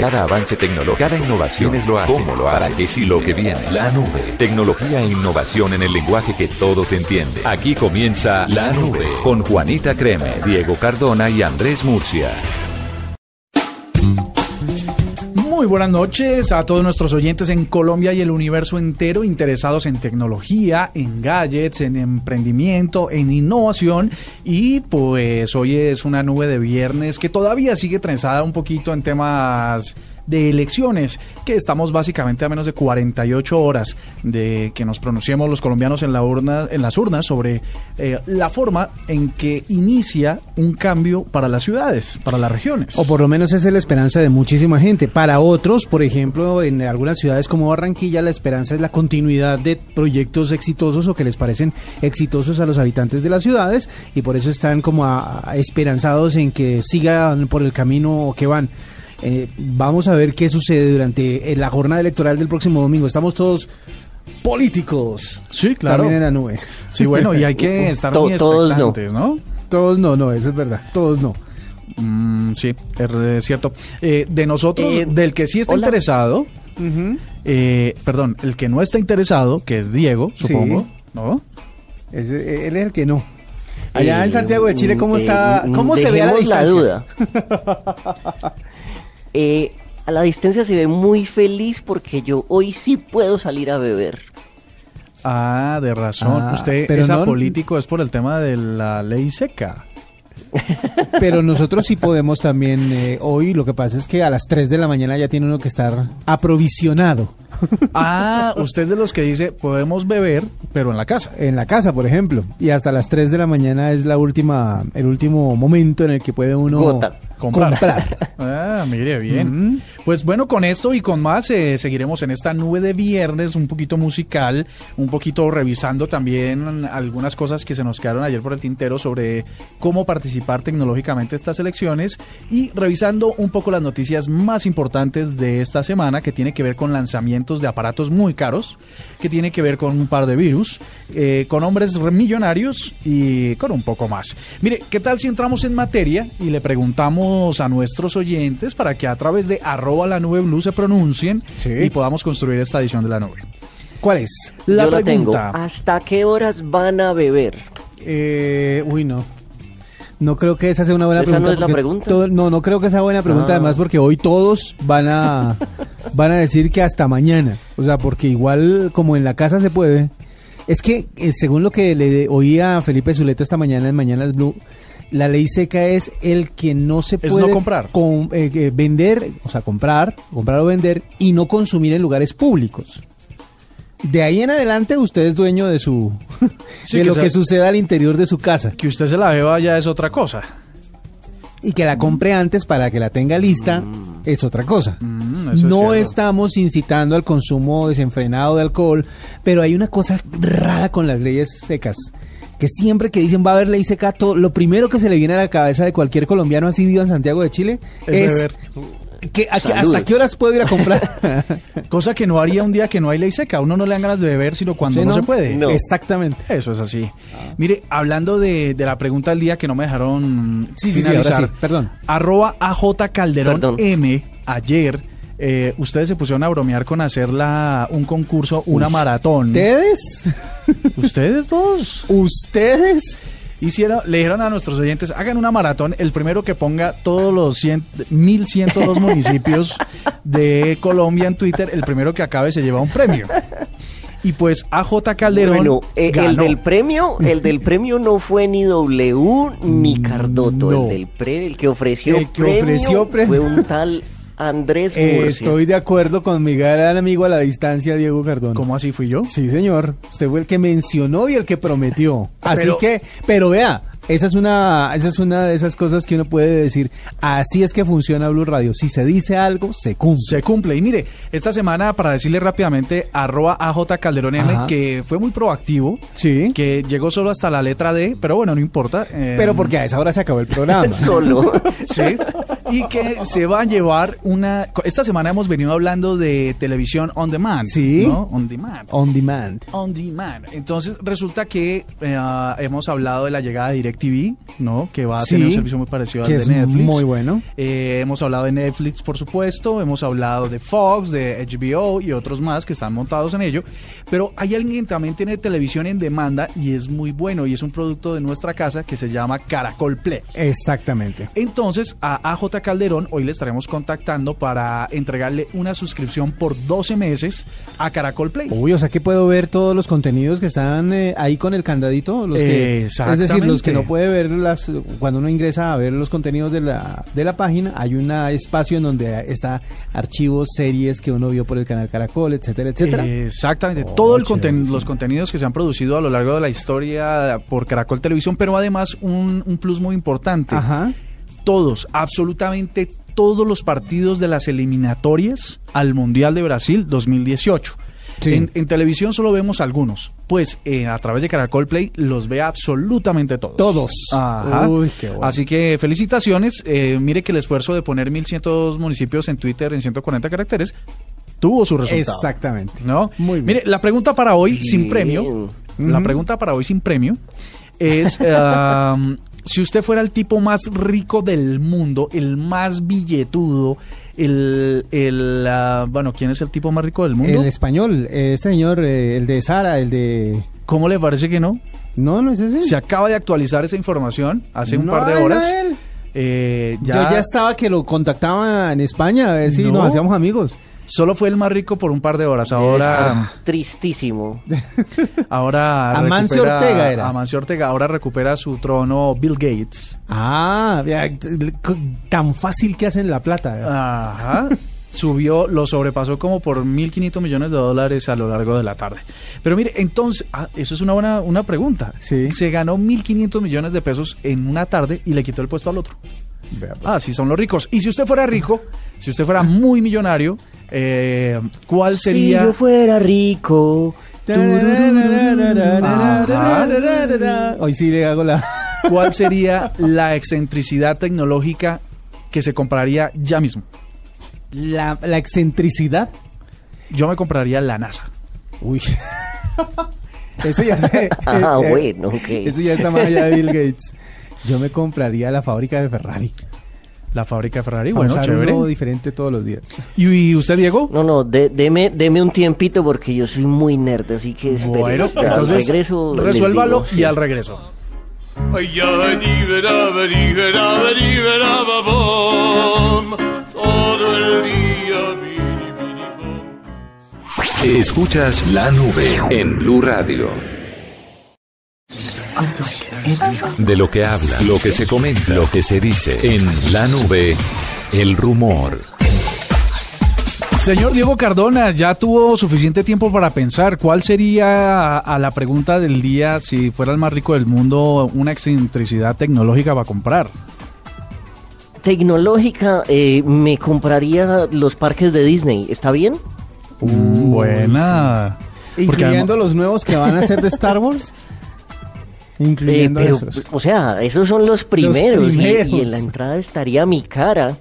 Cada avance tecnológico, cada innovación es lo hace. ¿Cómo lo hace? ¿Para qué sí lo que viene? La nube. Tecnología e innovación en el lenguaje que todos entienden. Aquí comienza La Nube con Juanita Creme, Diego Cardona y Andrés Murcia. Muy buenas noches a todos nuestros oyentes en Colombia y el universo entero interesados en tecnología, en gadgets, en emprendimiento, en innovación. Y pues hoy es una nube de viernes que todavía sigue trenzada un poquito en temas de elecciones, que estamos básicamente a menos de 48 horas de que nos pronunciemos los colombianos en, la urna, en las urnas sobre eh, la forma en que inicia un cambio para las ciudades, para las regiones. O por lo menos esa es la esperanza de muchísima gente. Para otros, por ejemplo, en algunas ciudades como Barranquilla, la esperanza es la continuidad de proyectos exitosos o que les parecen exitosos a los habitantes de las ciudades y por eso están como esperanzados en que sigan por el camino que van. Eh, vamos a ver qué sucede durante eh, la jornada electoral del próximo domingo. Estamos todos políticos. Sí, claro. También en la nube. Sí, bueno, y hay que estar muy todos no. ¿no? Todos no, no, eso es verdad. Todos no. Mm, sí, es cierto. Eh, de nosotros, del que sí está interesado, perdón, el que no está interesado, que es Diego, supongo, ¿no? él es el que no. Allá en Santiago de Chile, ¿cómo está? ¿Cómo se ve a la distancia? La duda. Eh, a la distancia se ve muy feliz porque yo hoy sí puedo salir a beber. Ah, de razón. Ah, Usted pero es político es por el tema de la ley seca. Pero nosotros sí podemos también eh, hoy, lo que pasa es que a las 3 de la mañana ya tiene uno que estar aprovisionado. Ah, usted es de los que dice, podemos beber, pero en la casa. En la casa, por ejemplo. Y hasta las 3 de la mañana es la última, el último momento en el que puede uno comprar. Ah, mire, bien. Pues bueno, con esto y con más eh, seguiremos en esta nube de viernes, un poquito musical, un poquito revisando también algunas cosas que se nos quedaron ayer por el tintero sobre cómo participar tecnológicamente estas elecciones y revisando un poco las noticias más importantes de esta semana que tiene que ver con lanzamientos de aparatos muy caros, que tiene que ver con un par de virus, eh, con hombres millonarios y con un poco más. Mire, ¿qué tal si entramos en materia y le preguntamos a nuestros oyentes para que a través de arroba la nube blue se pronuncien y podamos construir esta edición de la nube. ¿Cuál es? La Yo tengo. ¿Hasta qué horas van a beber? Eh, uy, no. No creo que esa sea una buena ¿Esa pregunta. no es la pregunta? no, no creo que sea buena pregunta, ah. además, porque hoy todos van a, van a decir que hasta mañana. O sea, porque igual como en la casa se puede. Es que, eh, según lo que le oía a Felipe Zuleta esta mañana en Mañanas Blue, la ley seca es el que no se puede no comprar. Eh, vender, o sea, comprar, comprar o vender y no consumir en lugares públicos. De ahí en adelante usted es dueño de su de lo que suceda al interior de su casa. Que usted se la beba ya es otra cosa. Y que la compre antes para que la tenga lista mm. es otra cosa. Mm, no estamos incitando al consumo desenfrenado de alcohol, pero hay una cosa rara con las leyes secas que siempre que dicen va a haber ley seca, lo primero que se le viene a la cabeza de cualquier colombiano así vivo en Santiago de Chile es, ¿Hasta qué horas puedo ir a comprar? Cosa que no haría un día que no hay ley seca. Uno no le dan ganas de beber, sino cuando no, se puede. Exactamente. Eso es así. Mire, hablando de, la pregunta del día que no me dejaron sí, finalizar. Sí, perdón. Arroba AJ Calderón M ayer eh, ustedes se pusieron a bromear con hacer un concurso, una maratón. ¿Ustedes? ¿Ustedes dos? ¿Ustedes? Hicieron, le dijeron a nuestros oyentes, hagan una maratón, el primero que ponga todos los 100, 1102 municipios de Colombia en Twitter, el primero que acabe se lleva un premio. Y pues AJ Calderón bueno, eh, el del premio, el del premio no fue ni W ni Cardoto, el del pre, el que ofreció el que ofreció premio. fue un tal Andrés eh, Estoy de acuerdo con mi gran amigo a la distancia, Diego Cardona. ¿Cómo así fui yo? Sí, señor. Usted fue el que mencionó y el que prometió. Así que, pero vea, esa es una, esa es una de esas cosas que uno puede decir. Así es que funciona Blue Radio. Si se dice algo, se cumple. Se cumple. Y mire, esta semana, para decirle rápidamente, arroba AJ Calderón M, que fue muy proactivo. Sí. Que llegó solo hasta la letra D, pero bueno, no importa. Eh, pero porque a esa hora se acabó el programa. solo. sí. y que se va a llevar una... Esta semana hemos venido hablando de televisión on demand. Sí. ¿no? On demand. On demand. On demand. Entonces resulta que eh, hemos hablado de la llegada de DirecTV, ¿no? Que va a tener un servicio muy parecido al de Netflix. Muy bueno. Eh, hemos hablado de Netflix, por supuesto. Hemos hablado de Fox, de HBO y otros más que están montados en ello. Pero hay alguien que también tiene televisión en demanda y es muy bueno y es un producto de nuestra casa que se llama Caracol Play. Exactamente. Entonces, a AJ Calderón hoy le estaremos contactando para entregarle una suscripción por 12 meses a Caracol Play. Uy, o sea que puedo ver todos los contenidos que están eh, ahí con el candadito. Los que, es decir, los que no puede ver las, cuando uno ingresa a ver los contenidos de la, de la página, hay un espacio en donde está archivos, series que uno vio por el canal Caracol, etcétera, etcétera. exactamente. Oh, Todo el los contenidos que se han producido a lo largo de la historia por Caracol Televisión, pero además un, un plus muy importante. Ajá. Todos, absolutamente todos los partidos de las eliminatorias al Mundial de Brasil 2018. En, televisión solo vemos algunos. Pues eh, a través de Caracol Play los ve absolutamente todos. Todos. Ajá. Uy, qué bueno. Así que felicitaciones. Eh, mire que el esfuerzo de poner 1100 municipios en Twitter en 140 caracteres tuvo su resultado. Exactamente. ¿No? Muy bien. Mire, la pregunta para hoy sin premio. La pregunta para hoy sin premio es. si usted fuera el tipo más rico del mundo, el más billetudo, el, el ah, bueno, ¿quién es el tipo más rico del mundo? El español, este señor, eh, el de Sara, el de... ¿Cómo le parece que no? No, no es ese. Se acaba de actualizar esa información hace un par de horas. Eh, ya... Yo ya estaba que lo contactaba en España a ver si nos hacíamos amigos. Solo fue el más rico por un par de horas. Ahora. tristísimo. Ahora. Amancio Ortega era. Amancio Ortega. Ahora recupera su trono Bill Gates. Ah, tan fácil que hacen la plata. Ajá. Subió, lo sobrepasó como por 1.500 millones de dólares a lo largo de la tarde. Pero mire, entonces, ah, eso es una buena una pregunta. Sí. Se ganó 1.500 millones de pesos en una tarde y le quitó el puesto al otro. Pues. Ah, sí, son los ricos. Y si usted fuera rico, si usted fuera muy millonario, eh, ¿cuál sería? Si yo fuera rico. Hoy sí le hago la. ¿Cuál sería la excentricidad tecnológica que se compraría ya mismo? La, la excentricidad. Yo me compraría la NASA. Uy. Eso ya sé. Ah, bueno, ok. Eso ya está más allá de Bill Gates. Yo me compraría la fábrica de Ferrari. La fábrica de Ferrari, bueno, usar chévere. Uno diferente todos los días. ¿Y, usted, Diego? No, no, deme, deme un tiempito porque yo soy muy nerd, así que Bueno, entonces regreso resuélvalo y al regreso. Escuchas la nube en Blue Radio. De lo que habla, lo que se comenta, lo que se dice en la nube, el rumor. Señor Diego Cardona, ya tuvo suficiente tiempo para pensar cuál sería a, la pregunta del día si fuera el más rico del mundo una excentricidad tecnológica para comprar. Tecnológica, eh, me compraría los parques de Disney, ¿está bien? Uh, buena. Incluyendo los nuevos que van a ser de Star Wars. Incluyendo eh, O sea, esos son los primeros, Y, en la entrada estaría mi cara.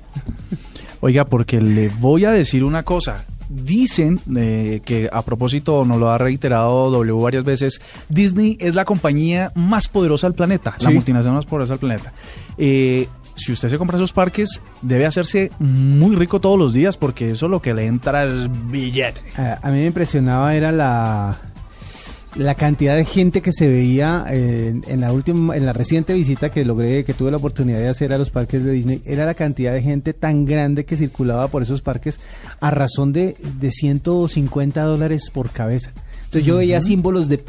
Oiga, porque le voy a decir una cosa. Dicen eh, que a propósito, nos lo ha reiterado W varias veces, Disney es la compañía más poderosa del planeta, la multinacional más poderosa del planeta. Eh, si usted se compra esos parques, debe hacerse muy rico todos los días porque eso lo que le entra es billete. a mí me impresionaba era la, la cantidad de gente que se veía en, la última, en la reciente visita que logré, que tuve la oportunidad de hacer a los parques de Disney, era la cantidad de gente tan grande que circulaba por esos parques a razón de, de 150 dólares por cabeza. Entonces yo veía símbolos de,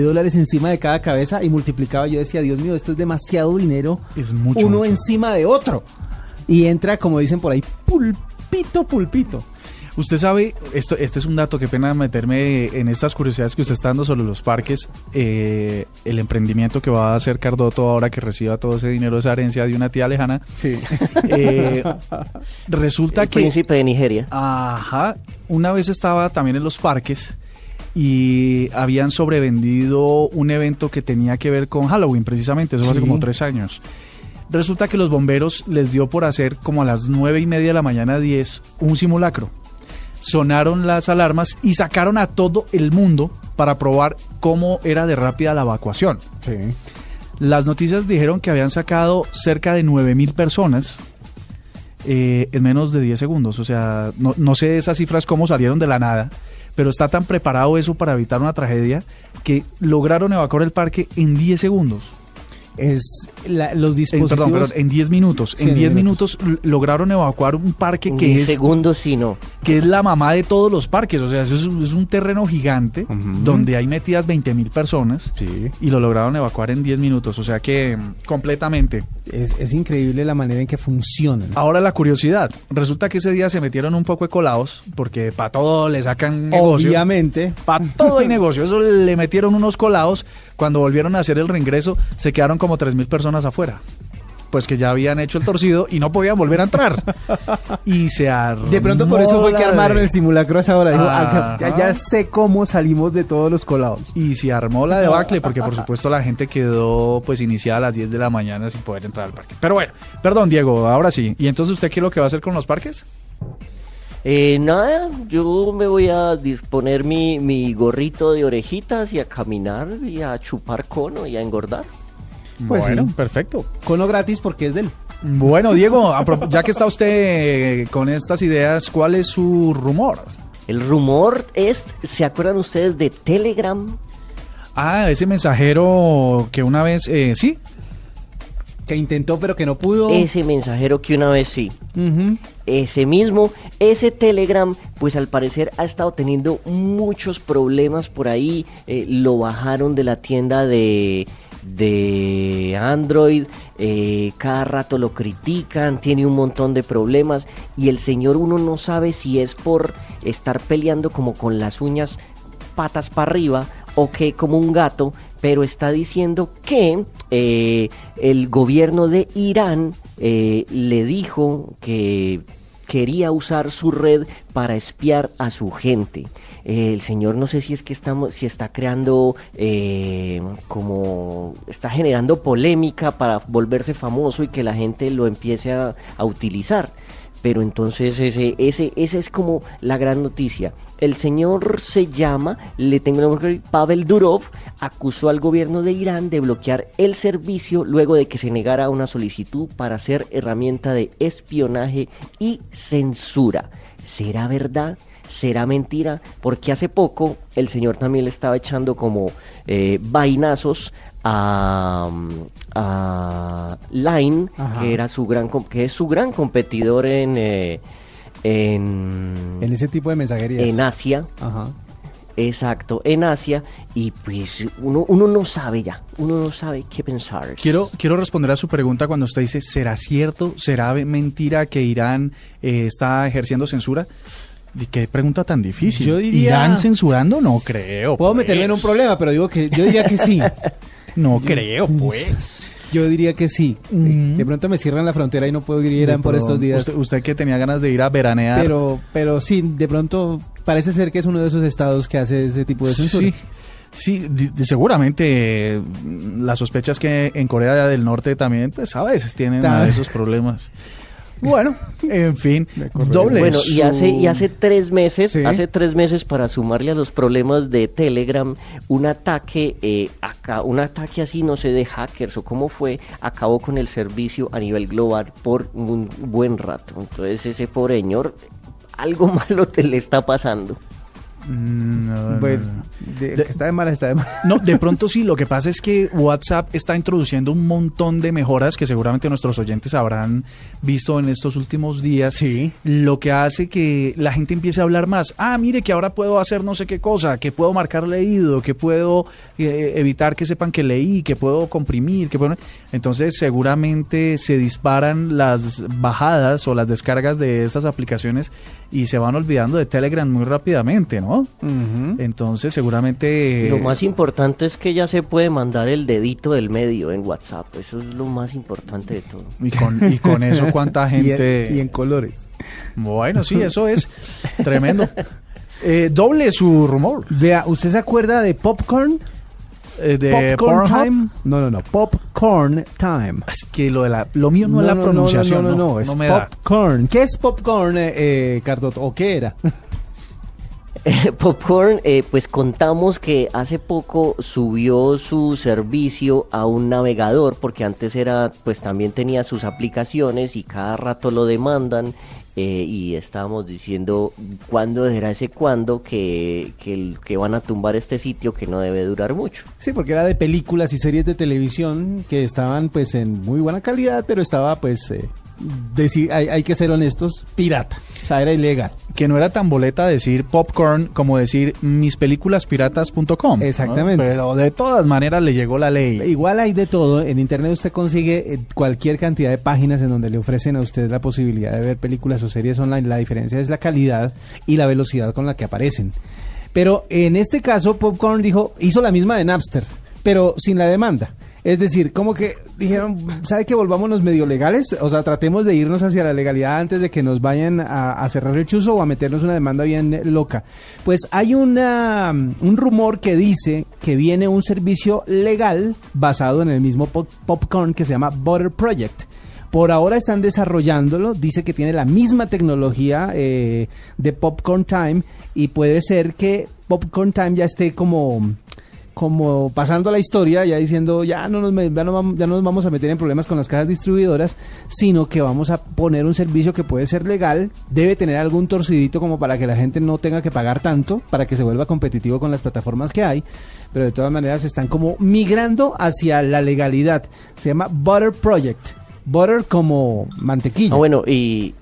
dólares encima de cada cabeza y multiplicaba. Yo decía, Dios mío, esto es demasiado dinero. Es mucho. Uno encima de otro. Y entra, como dicen por ahí, pulpito, pulpito. Usted sabe, esto, este es un dato, qué pena meterme en estas curiosidades que usted está dando sobre los parques, eh, el emprendimiento que va a hacer Cardoto ahora que reciba todo ese dinero, esa herencia de una tía lejana. Sí. Eh, resulta que... Príncipe de Nigeria. Ajá. Una vez estaba también en los parques y habían sobrevendido un evento que tenía que ver con Halloween, precisamente, eso hace como tres años Resulta que los bomberos les dio por hacer como a las nueve y media de la mañana 10 un simulacro. Sonaron las alarmas y sacaron a todo el mundo para probar cómo era de rápida la evacuación. Sí. Las noticias dijeron que habían sacado cerca de nueve mil personas eh, en menos de 10 segundos. O sea, no, no sé esas cifras cómo salieron de la nada, pero está tan preparado eso para evitar una tragedia que lograron evacuar el parque en 10 segundos es los dispositivos... perdón, perdón, en 10 minutos. en 10 minutos. lograron evacuar un parque que es... segundos, sí, no. Que es la mamá de todos los parques. O sea, es, es un terreno gigante donde hay metidas 20 mil personas. Y lo lograron evacuar en 10 minutos. O sea que mm, completamente. Es, increíble la manera en que funcionan. Ahora la curiosidad. Resulta que ese día se metieron un poco de colados porque para todo le sacan negocio. Obviamente. Para todo hay negocio. Eso le metieron unos colados. Cuando volvieron a hacer el reingreso, se quedaron como 3 mil personas afuera pues que ya habían hecho el torcido y no podían volver a entrar. Y se armó De pronto por eso fue que armaron el simulacro a esa hora. Ah, ya, sé cómo salimos de todos los colados. Y se armó la debacle porque por supuesto la gente quedó pues iniciada a las 10 de la mañana sin poder entrar al parque. Pero bueno, perdón Diego, ahora sí. ¿Y entonces usted qué es lo que va a hacer con los parques? Eh, nada, yo me voy a disponer mi, mi gorrito de orejitas y a caminar y a chupar cono y a engordar. Pues bueno, perfecto. Cono gratis porque es del. Bueno, Diego, ya que está usted con estas ideas, ¿cuál es su rumor? El rumor es, ¿se acuerdan ustedes de Telegram? Ah, ese mensajero que una vez, eh, sí. Que intentó pero que no pudo. Ese mensajero que una vez sí. Ese mismo, ese Telegram, pues al parecer ha estado teniendo muchos problemas por ahí. Eh, lo bajaron de la tienda de de Android, eh, cada rato lo critican, tiene un montón de problemas y el señor uno no sabe si es por estar peleando como con las uñas patas para arriba o que como un gato, pero está diciendo que eh, el gobierno de Irán eh, le dijo que quería usar su red para espiar a su gente. El señor no sé si es que estamos, si está creando eh, como está generando polémica para volverse famoso y que la gente lo empiece a, a utilizar. Pero entonces ese, ese, esa es como la gran noticia. El señor se llama, le tengo nombre, Pavel Durov, acusó al gobierno de Irán de bloquear el servicio luego de que se negara una solicitud para ser herramienta de espionaje y censura. ¿Será verdad? ¿Será mentira? Porque hace poco el señor también le estaba echando como eh, vainazos a, Line, que era su gran que es su gran competidor en, eh, en en ese tipo de mensajerías en Asia. Exacto, en Asia y pues uno, uno no sabe ya, uno no sabe qué pensar. Quiero, quiero responder a su pregunta cuando usted dice, ¿será cierto, será mentira que Irán eh, está ejerciendo censura? Qué pregunta tan difícil? Yo diría... ¿Irán censurando? No creo. Puedo meterme en un pues. problema, pero digo que yo diría que sí. no creo, pues. Yo diría que sí. De pronto me cierran la frontera y no puedo ir a Irán por estos días. Usted, que tenía ganas de ir a veranear. Pero, pero sí, de pronto parece ser que es uno de esos estados que hace ese tipo de censura. Sí. seguramente las sospechas que en Corea del Norte también, pues a veces tienen esos problemas. Bueno, en fin, doble. Bueno, y hace, y hace tres meses, hace tres meses para sumarle a los problemas de Telegram, un ataque, eh, acá, un ataque así, no sé, de hackers o cómo fue, acabó con el servicio a nivel global por un buen rato. Entonces ese pobre señor, algo malo te le está pasando. No, pues, de, está de mala, está de mala. No, de pronto sí, lo que pasa es que WhatsApp está introduciendo un montón de mejoras que seguramente nuestros oyentes habrán visto en estos últimos días. Sí. Lo que hace que la gente empiece a hablar más. Ah, mire que ahora puedo hacer no sé qué cosa, que puedo marcar leído, que puedo eh, evitar que sepan que leí, que puedo comprimir, que puedo... Entonces seguramente se disparan las bajadas o las descargas de esas aplicaciones y se van olvidando de Telegram muy rápidamente, ¿no? Entonces, seguramente... Lo más importante es que ya se puede mandar el dedito del medio en WhatsApp. Eso es lo más importante de todo. Y con, y con eso, ¿cuánta gente...? y, en, colores. Bueno, sí, eso es tremendo. Eh, doble su rumor. Vea, ¿usted se acuerda de Popcorn? Eh, de Popcorn Pornhub. Time. No, no, no. Popcorn Time. Es que lo, de la, lo mío no, es la pronunciación. No, no, no, es me da. popcorn. ¿Qué es popcorn, eh, eh, Cardot? ¿O qué era? Popcorn, eh, pues contamos que hace poco subió su servicio a un navegador, porque antes era, pues también tenía sus aplicaciones y cada rato lo demandan. eh, y estábamos diciendo cuándo será ese cuándo que, que, que van a tumbar este sitio que no debe durar mucho. Sí, porque era de películas y series de televisión que estaban pues en muy buena calidad, pero estaba pues, eh, deci- hay, hay que ser honestos, pirata. O sea, era ilegal. Que no era tan boleta decir popcorn como decir mispelículaspiratas.com. ¿no? Exactamente. Pero de todas maneras le llegó la ley. Igual hay de todo. En internet usted consigue eh, cualquier cantidad de páginas en donde le ofrecen a usted la posibilidad de ver películas o series online. La diferencia es la calidad y la velocidad con la que aparecen. Pero en este caso, Popcorn dijo, hizo la misma de Napster, pero sin la demanda. Es decir, como que dijeron, ¿sabe que volvámonos medio legales? O sea, tratemos de irnos hacia la legalidad antes de que nos vayan a, cerrar el chuzo o a meternos una demanda bien loca. Pues hay una, un rumor que dice que viene un servicio legal basado en el mismo pop- popcorn que se llama Butter Project. Por ahora están desarrollándolo, dice que tiene la misma tecnología eh, de Popcorn Time y puede ser que Popcorn Time ya esté como como pasando la historia, ya diciendo ya no nos ya no vamos, ya no nos vamos a meter en problemas con las cajas distribuidoras, sino que vamos a poner un servicio que puede ser legal, debe tener algún torcidito como para que la gente no tenga que pagar tanto, para que se vuelva competitivo con las plataformas que hay, pero de todas maneras están como migrando hacia la legalidad. Se llama Butter Project. Butter como mantequilla. Ah, bueno, y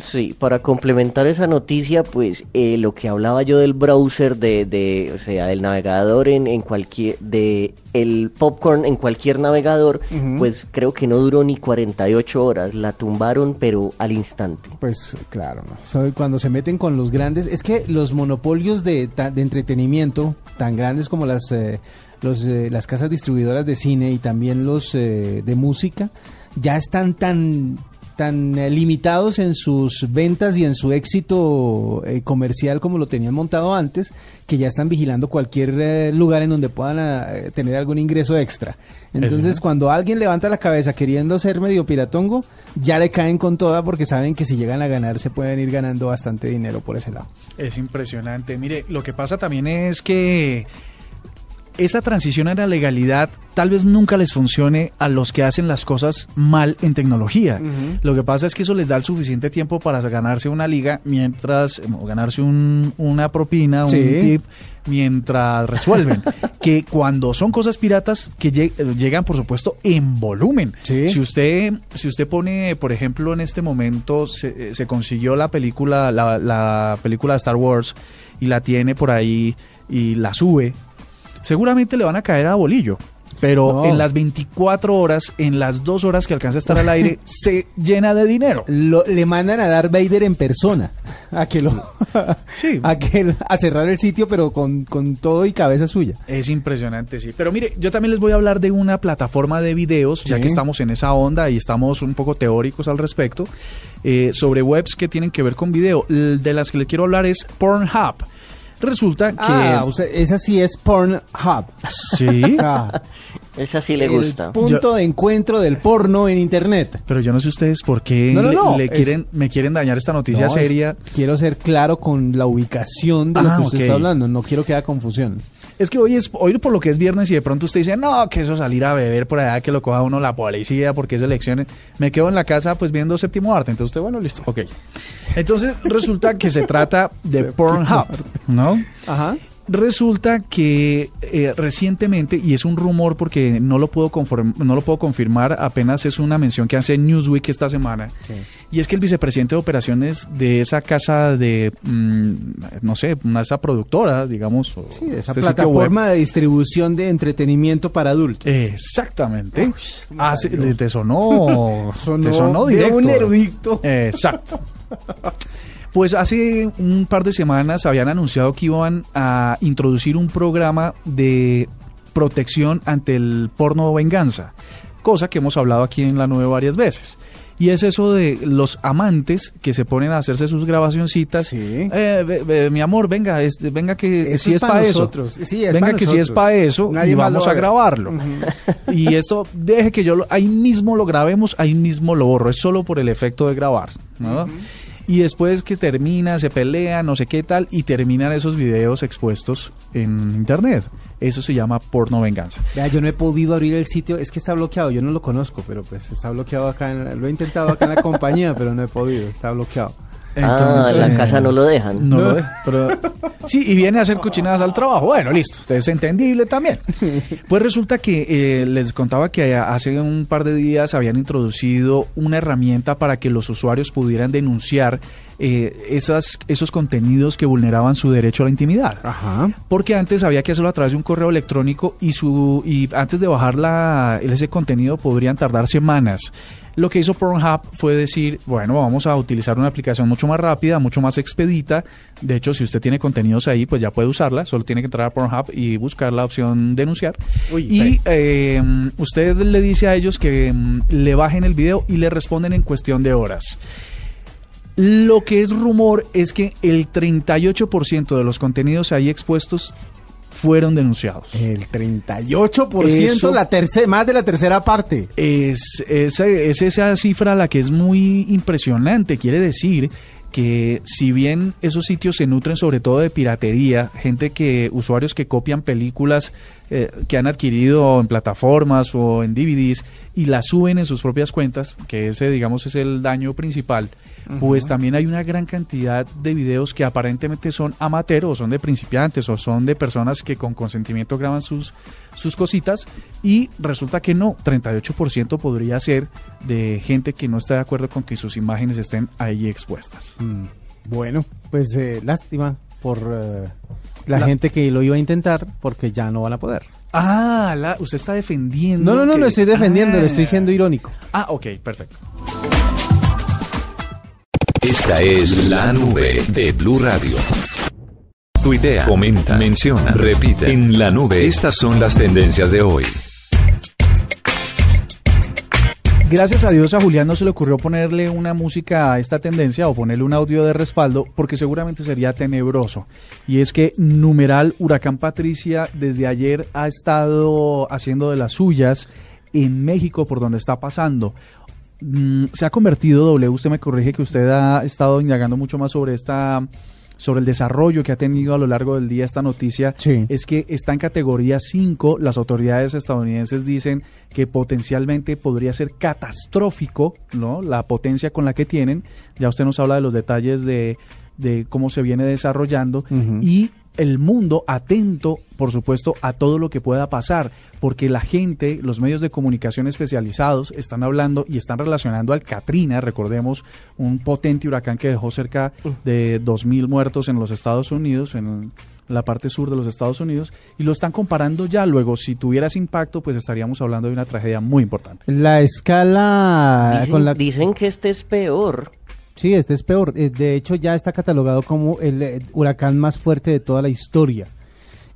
Sí, para complementar esa noticia, pues eh, lo que hablaba yo del browser, de, de o sea, del navegador en, en cualquier, de el popcorn en cualquier navegador, pues creo que no duró ni 48 horas, la tumbaron pero al instante. Pues claro, ¿no? So, cuando se meten con los grandes, es que los monopolios de entretenimiento, tan grandes como las, eh, los, eh, las casas distribuidoras de cine y también los eh, de música, ya están tan tan eh, limitados en sus ventas y en su éxito eh, comercial como lo tenían montado antes, que ya están vigilando cualquier eh, lugar en donde puedan eh, tener algún ingreso extra. Entonces, Eso. cuando alguien levanta la cabeza queriendo ser medio piratongo, ya le caen con toda porque saben que si llegan a ganar se pueden ir ganando bastante dinero por ese lado. Es impresionante. Mire, lo que pasa también es que esa transición a la legalidad tal vez nunca les funcione a los que hacen las cosas mal en tecnología. Lo que pasa es que eso les da el suficiente tiempo para ganarse una liga mientras, o ganarse un- una propina, Sí. un tip, mientras resuelven. que cuando son cosas piratas, que eh, llegan, por supuesto, en volumen. Sí. Si usted, si usted pone, por ejemplo, en este momento se, se consiguió la película, la, la película de Star Wars y la tiene por ahí y la sube, seguramente le van a caer a bolillo. Pero No. en las 24 horas, en las dos horas que alcanza a estar al aire, se llena de dinero. Lo- le mandan a Darth Vader en persona a que lo Sí. a que a cerrar el sitio pero con, con todo y cabeza suya. Es impresionante, sí. Pero mire, yo también les voy a hablar de una plataforma de videos, ya que estamos en esa onda y estamos un poco teóricos al respecto, eh, sobre webs que tienen que ver con video. De las que les quiero hablar es Pornhub. Resulta que... Ah, usted- esa sí es Pornhub. sí. Ah, Esa sí le el gusta. punto de encuentro del porno en internet. Pero yo no sé ustedes por qué No, no, no, le es- quieren, me quieren dañar esta noticia No, es- seria. quiero ser claro con la ubicación de lo Ah, que usted está hablando. No quiero que haya confusión. Es que hoy es hoy por lo que es viernes y de pronto usted dice, no, que eso salir a beber por allá, que lo coja uno la policía porque es elecciones. Me quedo en la casa pues viendo séptimo arte. Entonces usted, bueno, listo, ok. Entonces resulta que se trata de Pornhub, ¿no? Ajá. Resulta que eh, recientemente, y es un rumor porque no lo, puedo no lo puedo confirmar, apenas es una mención que hace Newsweek esta semana, y es que el vicepresidente de operaciones de esa casa de, mm, no sé, una esa productora, digamos, Sí, esa ese sitio plataforma de distribución de entretenimiento para adultos. exactamente. Ah, sí, te te sonó, te sonó de directo. un erudito. Exacto. Pues hace un par de semanas habían anunciado que iban a introducir un programa de protección ante el porno venganza, cosa que hemos hablado aquí en la nube varias veces. Y es eso de los amantes que se ponen a hacerse sus grabacioncitas. Sí. Eh, mi amor, venga, este, venga que si es es pa' para eso. nosotros. Sí, es venga pa' que si es para eso Nadie y vamos va a grabarlo. Y esto, deje que yo lo- ahí mismo lo grabemos, ahí mismo lo borro. Es solo por el efecto de grabar. ¿no? Y después que termina, se pelea, no sé qué tal, y terminan esos videos expuestos en internet. Eso se llama porno venganza. Vea, yo no he podido abrir el sitio, es que está bloqueado, yo no lo conozco, pero pues está bloqueado acá, en lo he intentado acá en la compañía, pero no he podido, está bloqueado. Ah, la casa no lo dejan. No lo de- pero sí, y viene a hacer cochinadas al trabajo. Bueno, listo, es entendible también. Pues resulta que eh, les contaba que hace un par de días habían introducido una herramienta para que los usuarios pudieran denunciar eh, esas, esos contenidos que vulneraban su derecho a la intimidad. Ajá. Porque antes había que hacerlo a través de un correo electrónico y su y antes de bajar la, ese contenido podrían tardar semanas. Lo que hizo Pornhub fue decir, bueno, vamos a utilizar una aplicación mucho más rápida, mucho más expedita. De hecho, si usted tiene contenidos ahí, pues ya puede usarla. Solo tiene que entrar a Pornhub y buscar la opción denunciar. Uy, y eh, usted le dice a ellos que mm, le bajen el video y le responden en cuestión de horas. Lo que es rumor es que el 38% de los contenidos ahí expuestos fueron denunciados. El 38%, Eso- la tercera, más de la tercera parte. Es, esa, es esa cifra la que es muy impresionante. Quiere decir que si bien esos sitios se nutren sobre todo de piratería, gente que, usuarios que copian películas eh, que han adquirido en plataformas o en DVDs y las suben en sus propias cuentas, que ese digamos es el daño principal, pues también hay una gran cantidad de videos que aparentemente son amateur o son de principiantes o son de personas que con consentimiento graban sus, sus cositas y resulta que no, 38% podría ser de gente que no está de acuerdo con que sus imágenes estén ahí expuestas. Mm, Bueno, pues eh, lástima por eh, la, La- gente que lo iba a intentar porque ya no van a poder. Ah, la- usted está defendiendo. No, no, no, que- lo estoy defendiendo, Ah. lo estoy siendo irónico. Ah, ok, perfecto. Esta es la nube de Blue Radio. Tuitea, comenta, menciona, repite. En la nube, estas son las tendencias de hoy. Gracias a Dios a Julián no se le ocurrió ponerle una música a esta tendencia o ponerle un audio de respaldo porque seguramente sería tenebroso. Y es que numeral Huracán Patricia desde ayer ha estado haciendo de las suyas en México por donde está pasando. Mm, se ha convertido, W, usted me corrige que usted ha estado indagando mucho más sobre esta sobre el desarrollo que ha tenido a lo largo del día esta noticia Sí. es que está en categoría 5. Las autoridades estadounidenses dicen que potencialmente podría ser catastrófico, ¿no? La potencia con la que tienen. Ya usted nos habla de los detalles de, de cómo se viene desarrollando. Y el mundo atento, por supuesto, a todo lo que pueda pasar, porque la gente, los medios de comunicación especializados están hablando y están relacionando al Katrina, recordemos, un potente huracán que dejó cerca de 2.000 muertos en los Estados Unidos, en la parte sur de los Estados Unidos, y lo están comparando ya. Luego, si tuviera ese impacto, pues estaríamos hablando de una tragedia muy importante. La escala Dicen, con la dicen que este es peor. Sí, este es peor. Eh, De hecho, ya está catalogado como el eh, huracán más fuerte de toda la historia.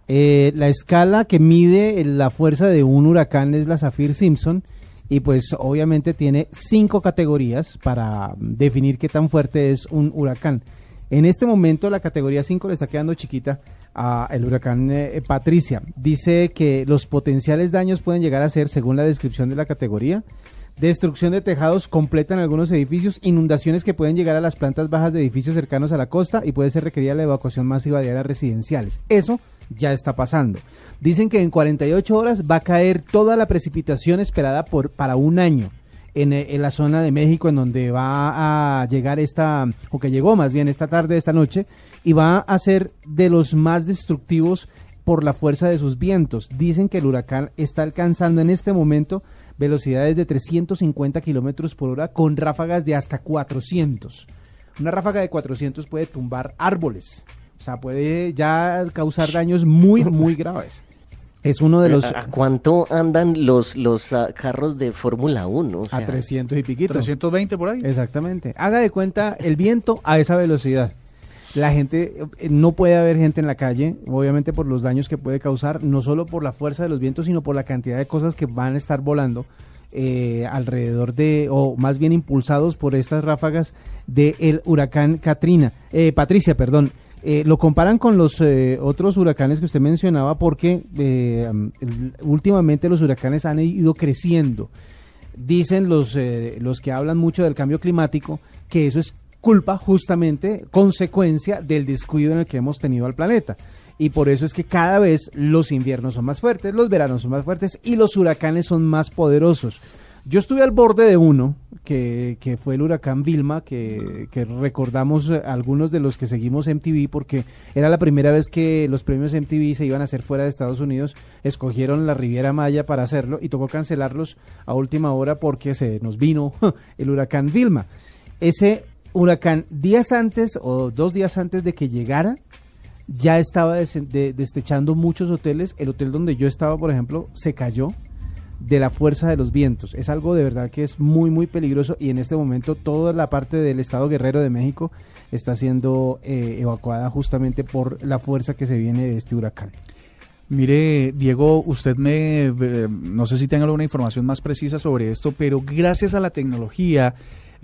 Eh, la escala que mide la fuerza de un huracán es la Saffir Simpson y pues obviamente tiene cinco categorías para definir qué tan fuerte es un huracán. En este momento la categoría 5 le está quedando chiquita al huracán Patricia. Dice que los potenciales daños pueden llegar a ser, según la descripción de la categoría, destrucción de tejados completa en algunos edificios, inundaciones que pueden llegar a las plantas bajas de edificios cercanos a la costa y puede ser requerida la evacuación masiva de áreas residenciales. Eso ya está pasando. Dicen que en 48 horas va a caer toda la precipitación esperada por, para un año. En, eh, en la zona de México, en donde va a llegar esta, o que llegó más bien esta tarde, esta noche, y va a ser de los más destructivos por la fuerza de sus vientos. Dicen que el huracán está alcanzando en este momento velocidades de 350 kilómetros por hora con ráfagas de hasta 400. Una ráfaga de 400 puede tumbar árboles. O sea, puede ya causar daños muy, muy graves. Es uno de los... ¿A cuánto andan los, los ah, carros de Fórmula 1? O A sea, 300 y piquito. 320 por ahí. Exactamente. Haga de cuenta el viento a esa velocidad. La gente, eh, no puede haber gente en la calle, obviamente por los daños que puede causar, no solo por la fuerza de los vientos, sino por la cantidad de cosas que van a estar volando. eh, alrededor de, o más bien impulsados por estas ráfagas del huracán Katrina, eh, Patricia, perdón. Eh, lo comparan con los otros huracanes que usted mencionaba porque últimamente los huracanes han ido creciendo. Dicen los, los que hablan mucho del cambio climático que eso es culpa justamente, consecuencia del descuido en el que hemos tenido al planeta y por eso es que cada vez los inviernos son más fuertes, los veranos son más fuertes y los huracanes son más poderosos. Yo estuve al borde de uno, que, que fue el huracán Vilma, que, que, recordamos algunos de los que seguimos MTV, porque era la primera vez que los premios MTV se iban a hacer fuera de Estados Unidos, escogieron la Riviera Maya para hacerlo y tocó cancelarlos a última hora porque se nos vino el huracán Vilma. Ese huracán días antes o dos días antes de que llegara, ya estaba destechando muchos hoteles. El hotel donde yo estaba, por ejemplo, se cayó de la fuerza de los vientos. Es algo de verdad que es muy, muy peligroso y en este momento toda la parte del estado guerrero de México está siendo eh, evacuada justamente por la fuerza que se viene de este huracán. Mire, Diego, usted me, eh, no sé si tenga alguna información más precisa sobre esto, pero gracias a la tecnología,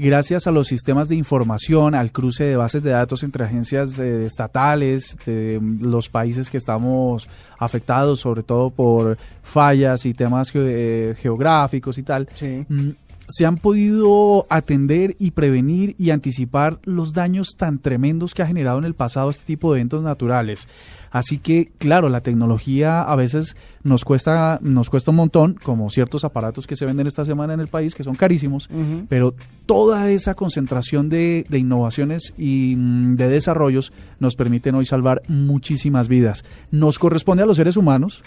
gracias a los sistemas de información, al cruce de bases de datos entre agencias eh, estatales de los países que estamos afectados, sobre todo por fallas y temas eh, geográficos y tal, mm, se han podido atender y prevenir y anticipar los daños tan tremendos que ha generado en el pasado este tipo de eventos naturales. Así que, claro, la tecnología a veces nos cuesta, nos cuesta un montón, como ciertos aparatos que se venden esta semana en el país, que son carísimos, pero toda esa concentración de, innovaciones y mm, de desarrollos nos permiten hoy salvar muchísimas vidas. Nos corresponde a los seres humanos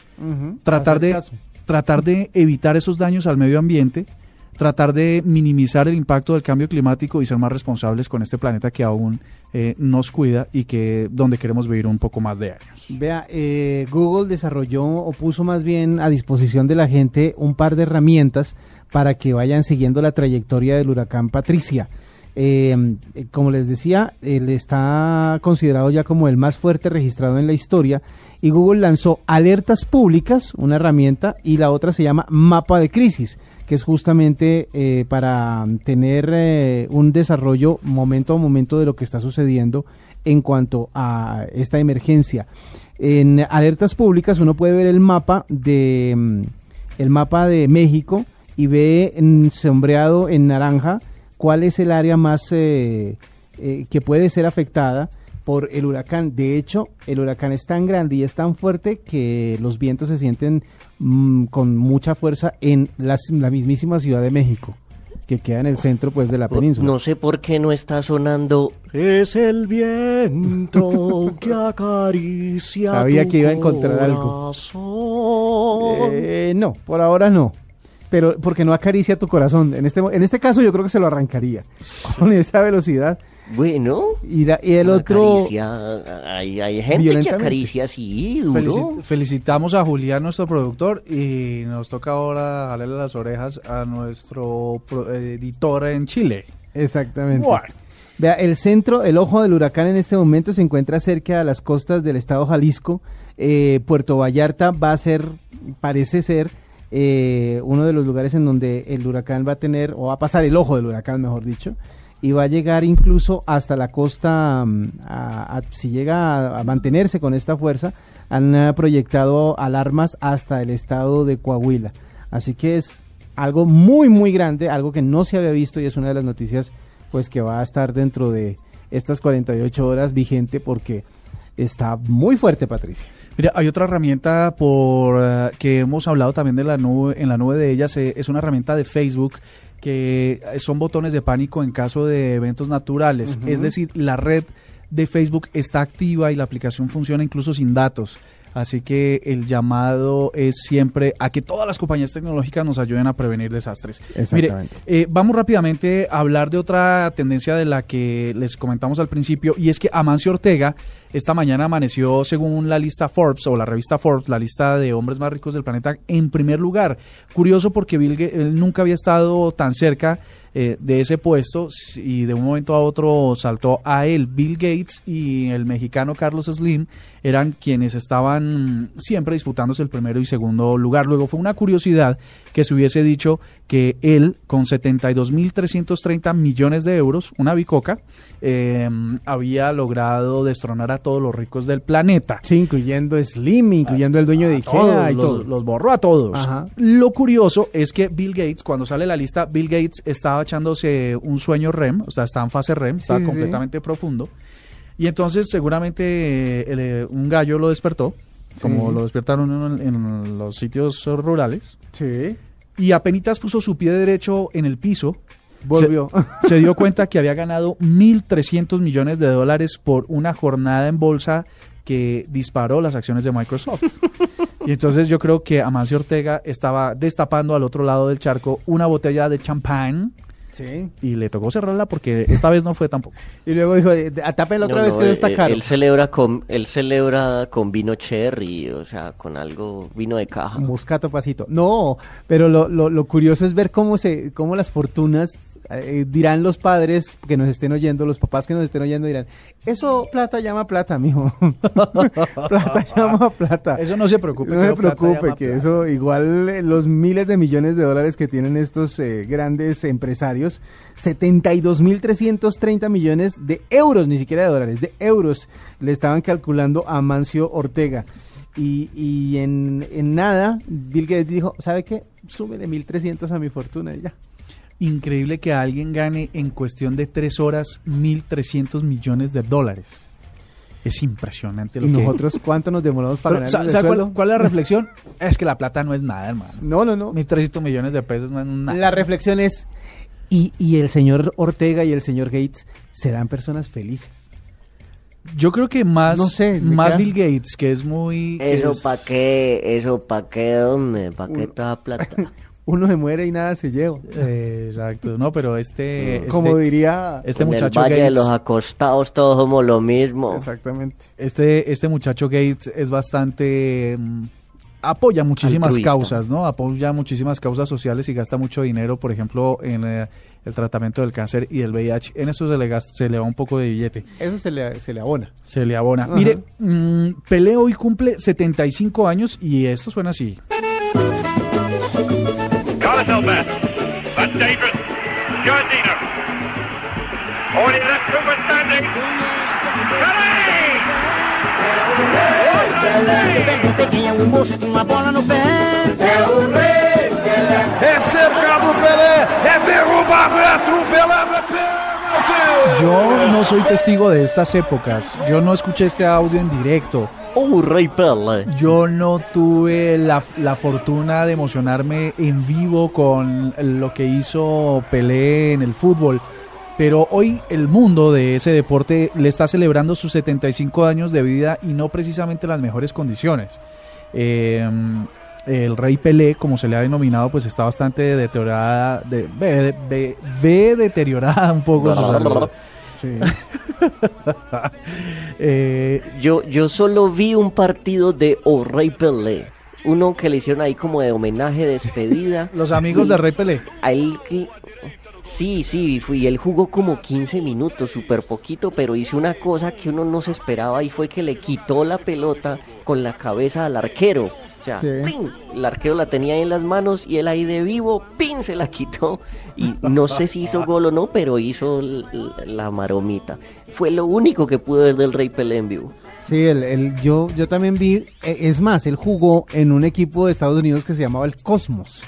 tratar de tratar de evitar esos daños al medio ambiente, tratar de minimizar el impacto del cambio climático y ser más responsables con este planeta que aún eh, nos cuida y que donde queremos vivir un poco más de años. Vea, eh, Google desarrolló o puso más bien a disposición de la gente un par de herramientas para que vayan siguiendo la trayectoria del huracán Patricia. Eh, como les decía, él está considerado ya como el más fuerte registrado en la historia y Google lanzó alertas públicas, una herramienta, y la otra se llama mapa de crisis que es justamente eh, para tener eh, un desarrollo momento a momento de lo que está sucediendo en cuanto a esta emergencia. En alertas públicas uno puede ver el mapa de mm, el mapa de México y ve sombreado en naranja cuál es el área más eh, que puede ser afectada por el huracán. De hecho, el huracán es tan grande y es tan fuerte que los vientos se sienten mm, con mucha fuerza en la mismísima Ciudad de México que queda en el centro pues de la península. No sé por qué no está sonando Es el viento que acaricia Sabía que iba a encontrar algo. Eh, no, por ahora no. Pero porque no acaricia tu corazón. En este en este caso yo creo que se lo arrancaría con esa velocidad. Bueno. Y, el otro. hay, gente que acaricia así, duro. felicitamos a Julián, nuestro productor, y nos toca ahora darle las orejas a nuestro editor en Chile. Exactamente. Vea, el centro, el ojo del huracán en este momento se encuentra cerca de las costas del estado Jalisco. Eh, Puerto Vallarta va a ser, parece ser, eh, uno de los lugares en donde el huracán va a tener, o va a pasar el ojo del huracán, mejor dicho y va a llegar incluso hasta la costa, mm, si llega a, mantenerse con esta fuerza, han eh, proyectado alarmas hasta el estado de Coahuila. Así que es algo muy, muy grande, algo que no se había visto y es una de las noticias pues que va a estar dentro de estas 48 horas vigente porque está muy fuerte, Patricia. Mira, hay otra herramienta por eh, que hemos hablado también de la nube, en la nube de ellas, eh, es una herramienta de Facebook que son botones de pánico en caso de eventos naturales. Es decir, la red de Facebook está activa y la aplicación funciona incluso sin datos. Así que el llamado es siempre a que todas las compañías tecnológicas nos ayuden a prevenir desastres. Exactamente. Mire, eh, vamos rápidamente a hablar de otra tendencia de la que les comentamos al principio y es que Amancio Ortega esta mañana amaneció, según la lista Forbes o la revista Forbes, la lista de hombres más ricos del planeta, en primer lugar. Curioso porque Bill Gates, nunca había estado tan cerca eh, de ese puesto y de un momento a otro saltó a él. Bill Gates y el mexicano Carlos Slim eran quienes estaban siempre disputándose el primero y segundo lugar. Luego fue una curiosidad que se hubiese dicho que él, con 72.330 millones de euros, una bicoca, eh, había logrado destronar a todos los ricos del planeta. Sí, incluyendo Slim, incluyendo el dueño de Ikea Todos, y los, todo. los borró a todos. Ajá. Lo curioso es que Bill Gates, cuando sale la lista, Bill Gates estaba echándose un sueño REM, o sea, estaba en fase REM, sí, sí. completamente profundo. Y entonces seguramente eh, el, eh, un gallo lo despertó, como Sí. lo despertaron en, en los sitios rurales, Sí, y apenas puso su pie derecho en el piso, volvió. se, se dio cuenta que había ganado 1.300 millones de dólares por una jornada en bolsa que disparó las acciones de Microsoft. Y entonces yo creo que Amancio Ortega estaba destapando al otro lado del charco una botella de champán sí. y le tocó cerrarla porque esta vez no fue tampoco. Y luego dijo, eh, atápenla otra No, vez no, que él- está él- caro. Él celebra con, él celebra con vino cherry, o sea, con algo, vino de caja. Moscato pasito. No, pero lo, lo, lo curioso es ver cómo se, cómo las fortunas eh, dirán los padres que nos estén oyendo, los papás que nos estén oyendo dirán, eso plata llama plata, mijo. plata llama plata. Eso no se preocupe. No se preocupe, que plata. eso igual eh, los miles de millones de dólares que tienen estos eh, grandes empresarios, 72.330 millones de euros, ni siquiera de dólares, de euros, le estaban calculando a Mancio Ortega. Y, y en, en nada, Bill Gates dijo, ¿sabe qué? Súmele 1.300 a mi fortuna y ya. Increíble que alguien gane en cuestión de tres horas 1.300 millones de dólares. Es impresionante lo Y que... nosotros, ¿cuánto nos demoramos para Pero, ganar ¿sabe el sabe sueldo? cuál, cuál es la reflexión? es que la plata no es nada, hermano. No, no, no. 1.300 millones de pesos no es nada. La reflexión es, y, y el señor Ortega y el señor Gates serán personas felices. Yo creo que más, No sé, más Bill Gates, que es muy... Eso es- pa' qué, eso pa' qué, hombre, pa' qué toda plata. Uno se muere y nada se lleva. Eh, exacto, no, pero este... este Como diría... este en muchacho el Valle de los Acostados todos somos lo mismo. Exactamente. este, este muchacho Gates es bastante... mm, apoya muchísimas Altruista. causas, ¿no? Apoya muchísimas causas sociales y gasta mucho dinero, por ejemplo, en eh, el tratamiento del cáncer y del VIH. En eso se le, gasta, se le va un poco de billete. Eso se le, se le abona. Se le abona. Ajá. Mire, mm, Pelé hoy cumple 75 años y esto suena así. Albat. That's dangerous. Giardino. Already left Cooper standing. Quem é o moço com uma bola no pé. É o rei Pelé. É cercado o Pelé, é derrubado, é atropelado, é pênalti! Yo no soy testigo de estas épocas. Yo no escuché este audio en directo. ¡Oh, Rey Pelé! Yo no tuve la, la fortuna de emocionarme en vivo con lo que hizo Pelé en el fútbol. Pero hoy el mundo de ese deporte le está celebrando sus 75 años de vida y no precisamente las mejores condiciones. Eh, el rey Pelé, como se le ha denominado, pues está bastante deteriorada, de, ve, ve- ve deteriorada un poco su salud. Eh, Yo, yo solo vi un partido de Oh Rey Pelé. Uno que le hicieron ahí como de homenaje, despedida. los amigos del rey Pelé. A él Sí, sí, fui. Él jugó como 15 minutos, súper poquito, pero hizo una cosa que uno no se esperaba y fue que le quitó la pelota con la cabeza al arquero. O sea, Sí. ¡pin! el arquero la tenía ahí en las manos y él ahí de vivo, ¡pin! se la quitó. Y no sé si hizo gol o no, pero hizo la maromita. Fue lo único que pude ver del Rey Pelé en vivo. Sí, el, el- yo, yo también vi, eh, es más, él jugó en un equipo de Estados Unidos que se llamaba el Cosmos,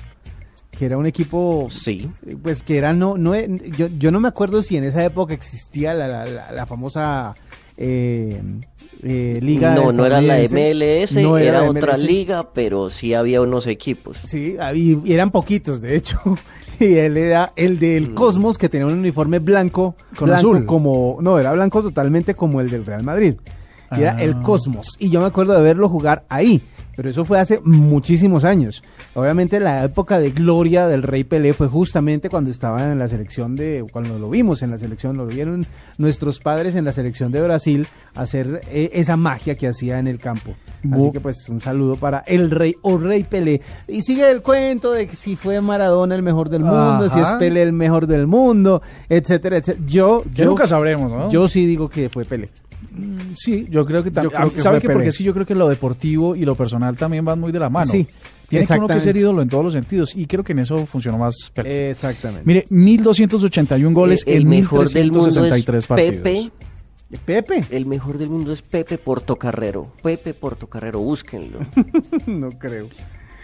que era un equipo, Sí. eh, pues que era, no, no, eh, yo, yo no me acuerdo si en esa época existía la, la, la- la famosa eh, eh, liga No, no era la. MLS, No era, la otra liga, pero sí había unos equipos. Sí, y, eran poquitos, de hecho. Y él era el del Cosmos, que tenía un uniforme blanco. Con blanco azul. como No, era blanco totalmente como el del Real Madrid. Y era Ah. el Cosmos. Y yo me acuerdo de verlo jugar ahí. Pero eso fue hace muchísimos años. Obviamente la época de gloria del Rey Pelé fue justamente cuando estaba en la selección de, cuando lo vimos en la selección, lo vieron nuestros padres en la selección de Brasil hacer eh, esa magia que hacía en el campo. Así que pues un saludo para el Rey o Rey Pelé. Y sigue el cuento de que si fue Maradona el mejor del mundo, si es. Pelé el mejor del mundo, etcétera, etcétera. Yo, yo, nunca sabremos, ¿no? yo sí digo que fue Pelé. Mm, Sí, yo creo que también. que ¿Sabe qué? Porque sí, yo creo que lo deportivo y lo personal también van muy de la mano. Sí, Tiene que uno que ser ídolo en todos los sentidos. Y creo que en eso funcionó más Pelé. Exactamente. Mire, 1.281 goles Eh, el en mejor del mundo es 1.363 partidos. Pepe. Pepe. El mejor del mundo es Pepe Portocarrero. Pepe Portocarrero, búsquenlo. no creo.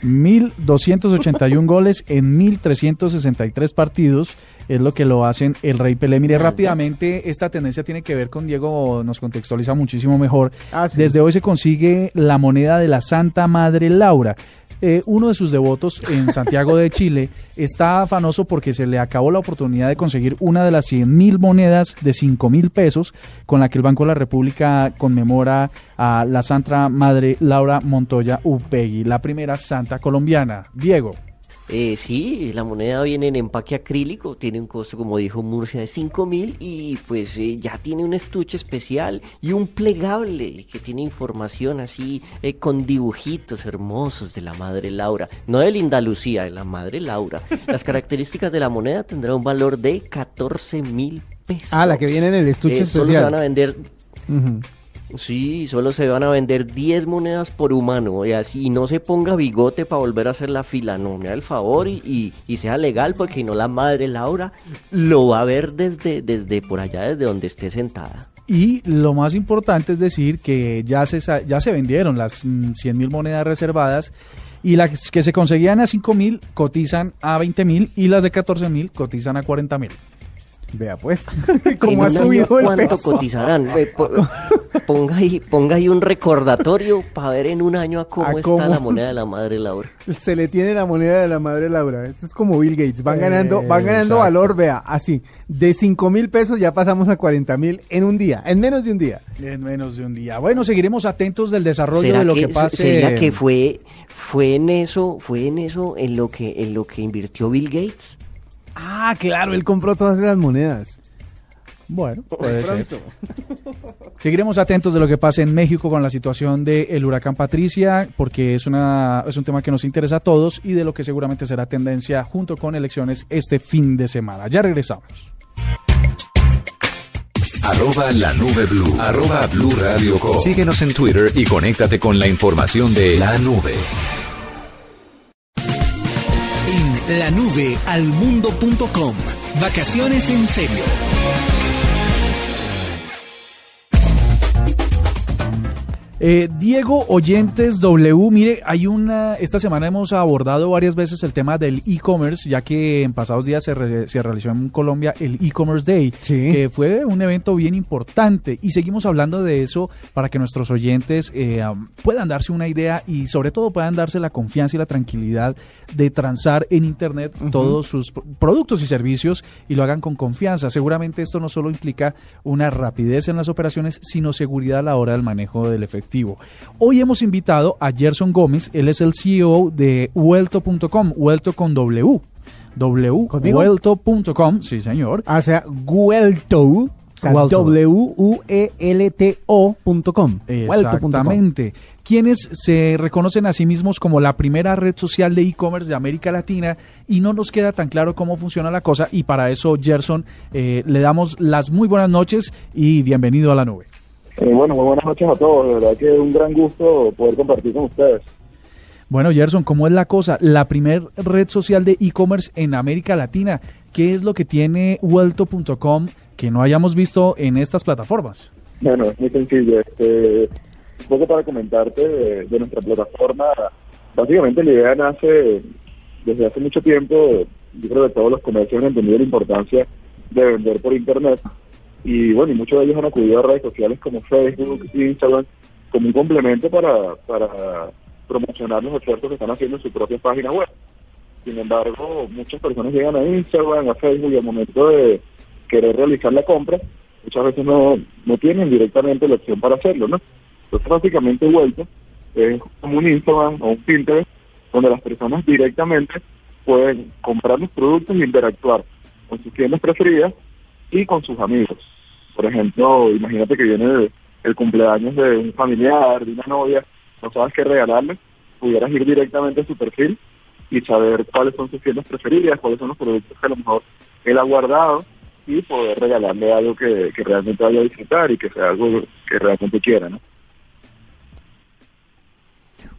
1.281 goles en 1.363 partidos es lo que lo hacen el Rey Pelé. Mire, rápidamente, esta tendencia tiene que ver con Diego, nos contextualiza muchísimo mejor. Ah, sí. Desde hoy se consigue la moneda de la Santa Madre Laura. Eh, uno de sus devotos en Santiago de Chile está afanoso porque se le acabó la oportunidad de conseguir una de las 100 mil monedas de 5 mil pesos con la que el Banco de la República conmemora a la Santa Madre Laura Montoya Upegui, la primera santa colombiana. Diego. Eh, sí, la moneda viene en empaque acrílico, tiene un costo, como dijo Murcia, de 5 mil y pues eh, ya tiene un estuche especial y un plegable que tiene información así eh, con dibujitos hermosos de la Madre Laura. No de Linda Lucía, de la Madre Laura. Las características de la moneda tendrán un valor de 14 mil pesos. Ah, la que viene en el estuche Eh, Solo se especial. van a vender. Sí, solo se van a vender 10 monedas por humano, y así y no se ponga bigote para volver a hacer la fila, no, me da el favor y, y, sea legal, porque si no la madre Laura lo va a ver desde, desde por allá, desde donde esté sentada. Y lo más importante es decir que ya se, ya se vendieron las 100 mil monedas reservadas y las que se conseguían a 5 mil cotizan a 20 mil y las de 14 mil cotizan a 40 mil. Vea pues, En cómo ha un año, subido el ¿Cuánto peso. cotizarán? Eh, po- ponga, ahí, ponga ahí un recordatorio para ver en un año a cómo, ¿A está la moneda de la madre Laura. Se le tiene la moneda de la madre Laura. Esto es como Bill Gates. Van Eh, ganando, van ganando exacto. valor, vea, así. De 5 mil pesos ya pasamos a 40 mil en un día, en menos de un día. En menos de un día. Bueno, seguiremos atentos del desarrollo ¿Será de lo que, que, pase. ¿Sería que fue, fue en eso, fue en eso en lo que, en lo que invirtió Bill Gates? Ah, claro, él compró todas esas monedas. Bueno, puede ser. Seguiremos atentos de lo que pase en México con la situación del huracán Patricia, porque es, una, es un tema que nos interesa a todos y de lo que seguramente será tendencia junto con elecciones este fin de semana. Ya regresamos. Arroba la nube blue. Arroba blue radio com. Síguenos en Twitter y conéctate con la información de la nube. La nube almundo.com. Vacaciones en serio. Eh, Diego Oyentes W, mire, hay una, esta semana hemos abordado varias veces el tema del e-commerce, ya que en pasados días se, re- se realizó en Colombia el e-commerce day, Sí. que fue un evento bien importante y seguimos hablando de eso para que nuestros oyentes eh, puedan darse una idea y sobre todo puedan darse la confianza y la tranquilidad de transar en internet todos sus pro- productos y servicios y lo hagan con confianza. Seguramente esto no solo implica una rapidez en las operaciones, sino seguridad a la hora del manejo del efectivo. Hoy hemos invitado a Gerson Gómez, él es el CEO de Vuelto.com, Vuelto con W. W, ¿Conmigo? Vuelto.com, sí señor. Ah, O sea, Guelto, o sea, Guelto. W-U-E-L-T-O.com. Exactamente. Quienes se reconocen a sí mismos como la primera red social de e-commerce de América Latina y no nos queda tan claro cómo funciona la cosa y para eso, Gerson, eh, le damos las muy buenas noches y bienvenido a la nube. Eh, bueno, muy buenas noches a todos. De verdad que es un gran gusto poder compartir con ustedes. Bueno, Gerson, ¿cómo es la cosa? La primer red social de e-commerce en América Latina. ¿Qué es lo que tiene Vuelto.com que no hayamos visto en estas plataformas? Bueno, es muy sencillo. Este, un poco para comentarte de, de nuestra plataforma. Básicamente la idea nace desde hace mucho tiempo. Yo creo que todos los comercios han entendido la importancia de vender por Internet. Y bueno, y muchos de ellos han acudido a redes sociales como Facebook, Instagram, como un complemento para, para promocionar los esfuerzos que están haciendo en su propia página web. Sin embargo, muchas personas llegan a Instagram, a Facebook y al momento de querer realizar la compra, muchas veces no, no tienen directamente la opción para hacerlo, ¿no? Entonces, básicamente, vuelto es como un Instagram o un Pinterest donde las personas directamente pueden comprar los productos e interactuar con sus tiendas preferidas y con sus amigos. Por ejemplo, imagínate que viene el, cumpleaños de un familiar, de una novia, no sabes qué regalarle, pudieras ir directamente a su perfil y saber cuáles son sus tiendas preferidas, cuáles son los productos que a lo mejor él ha guardado y poder regalarle algo que, que realmente vaya a disfrutar y que sea algo que realmente quiera, ¿no?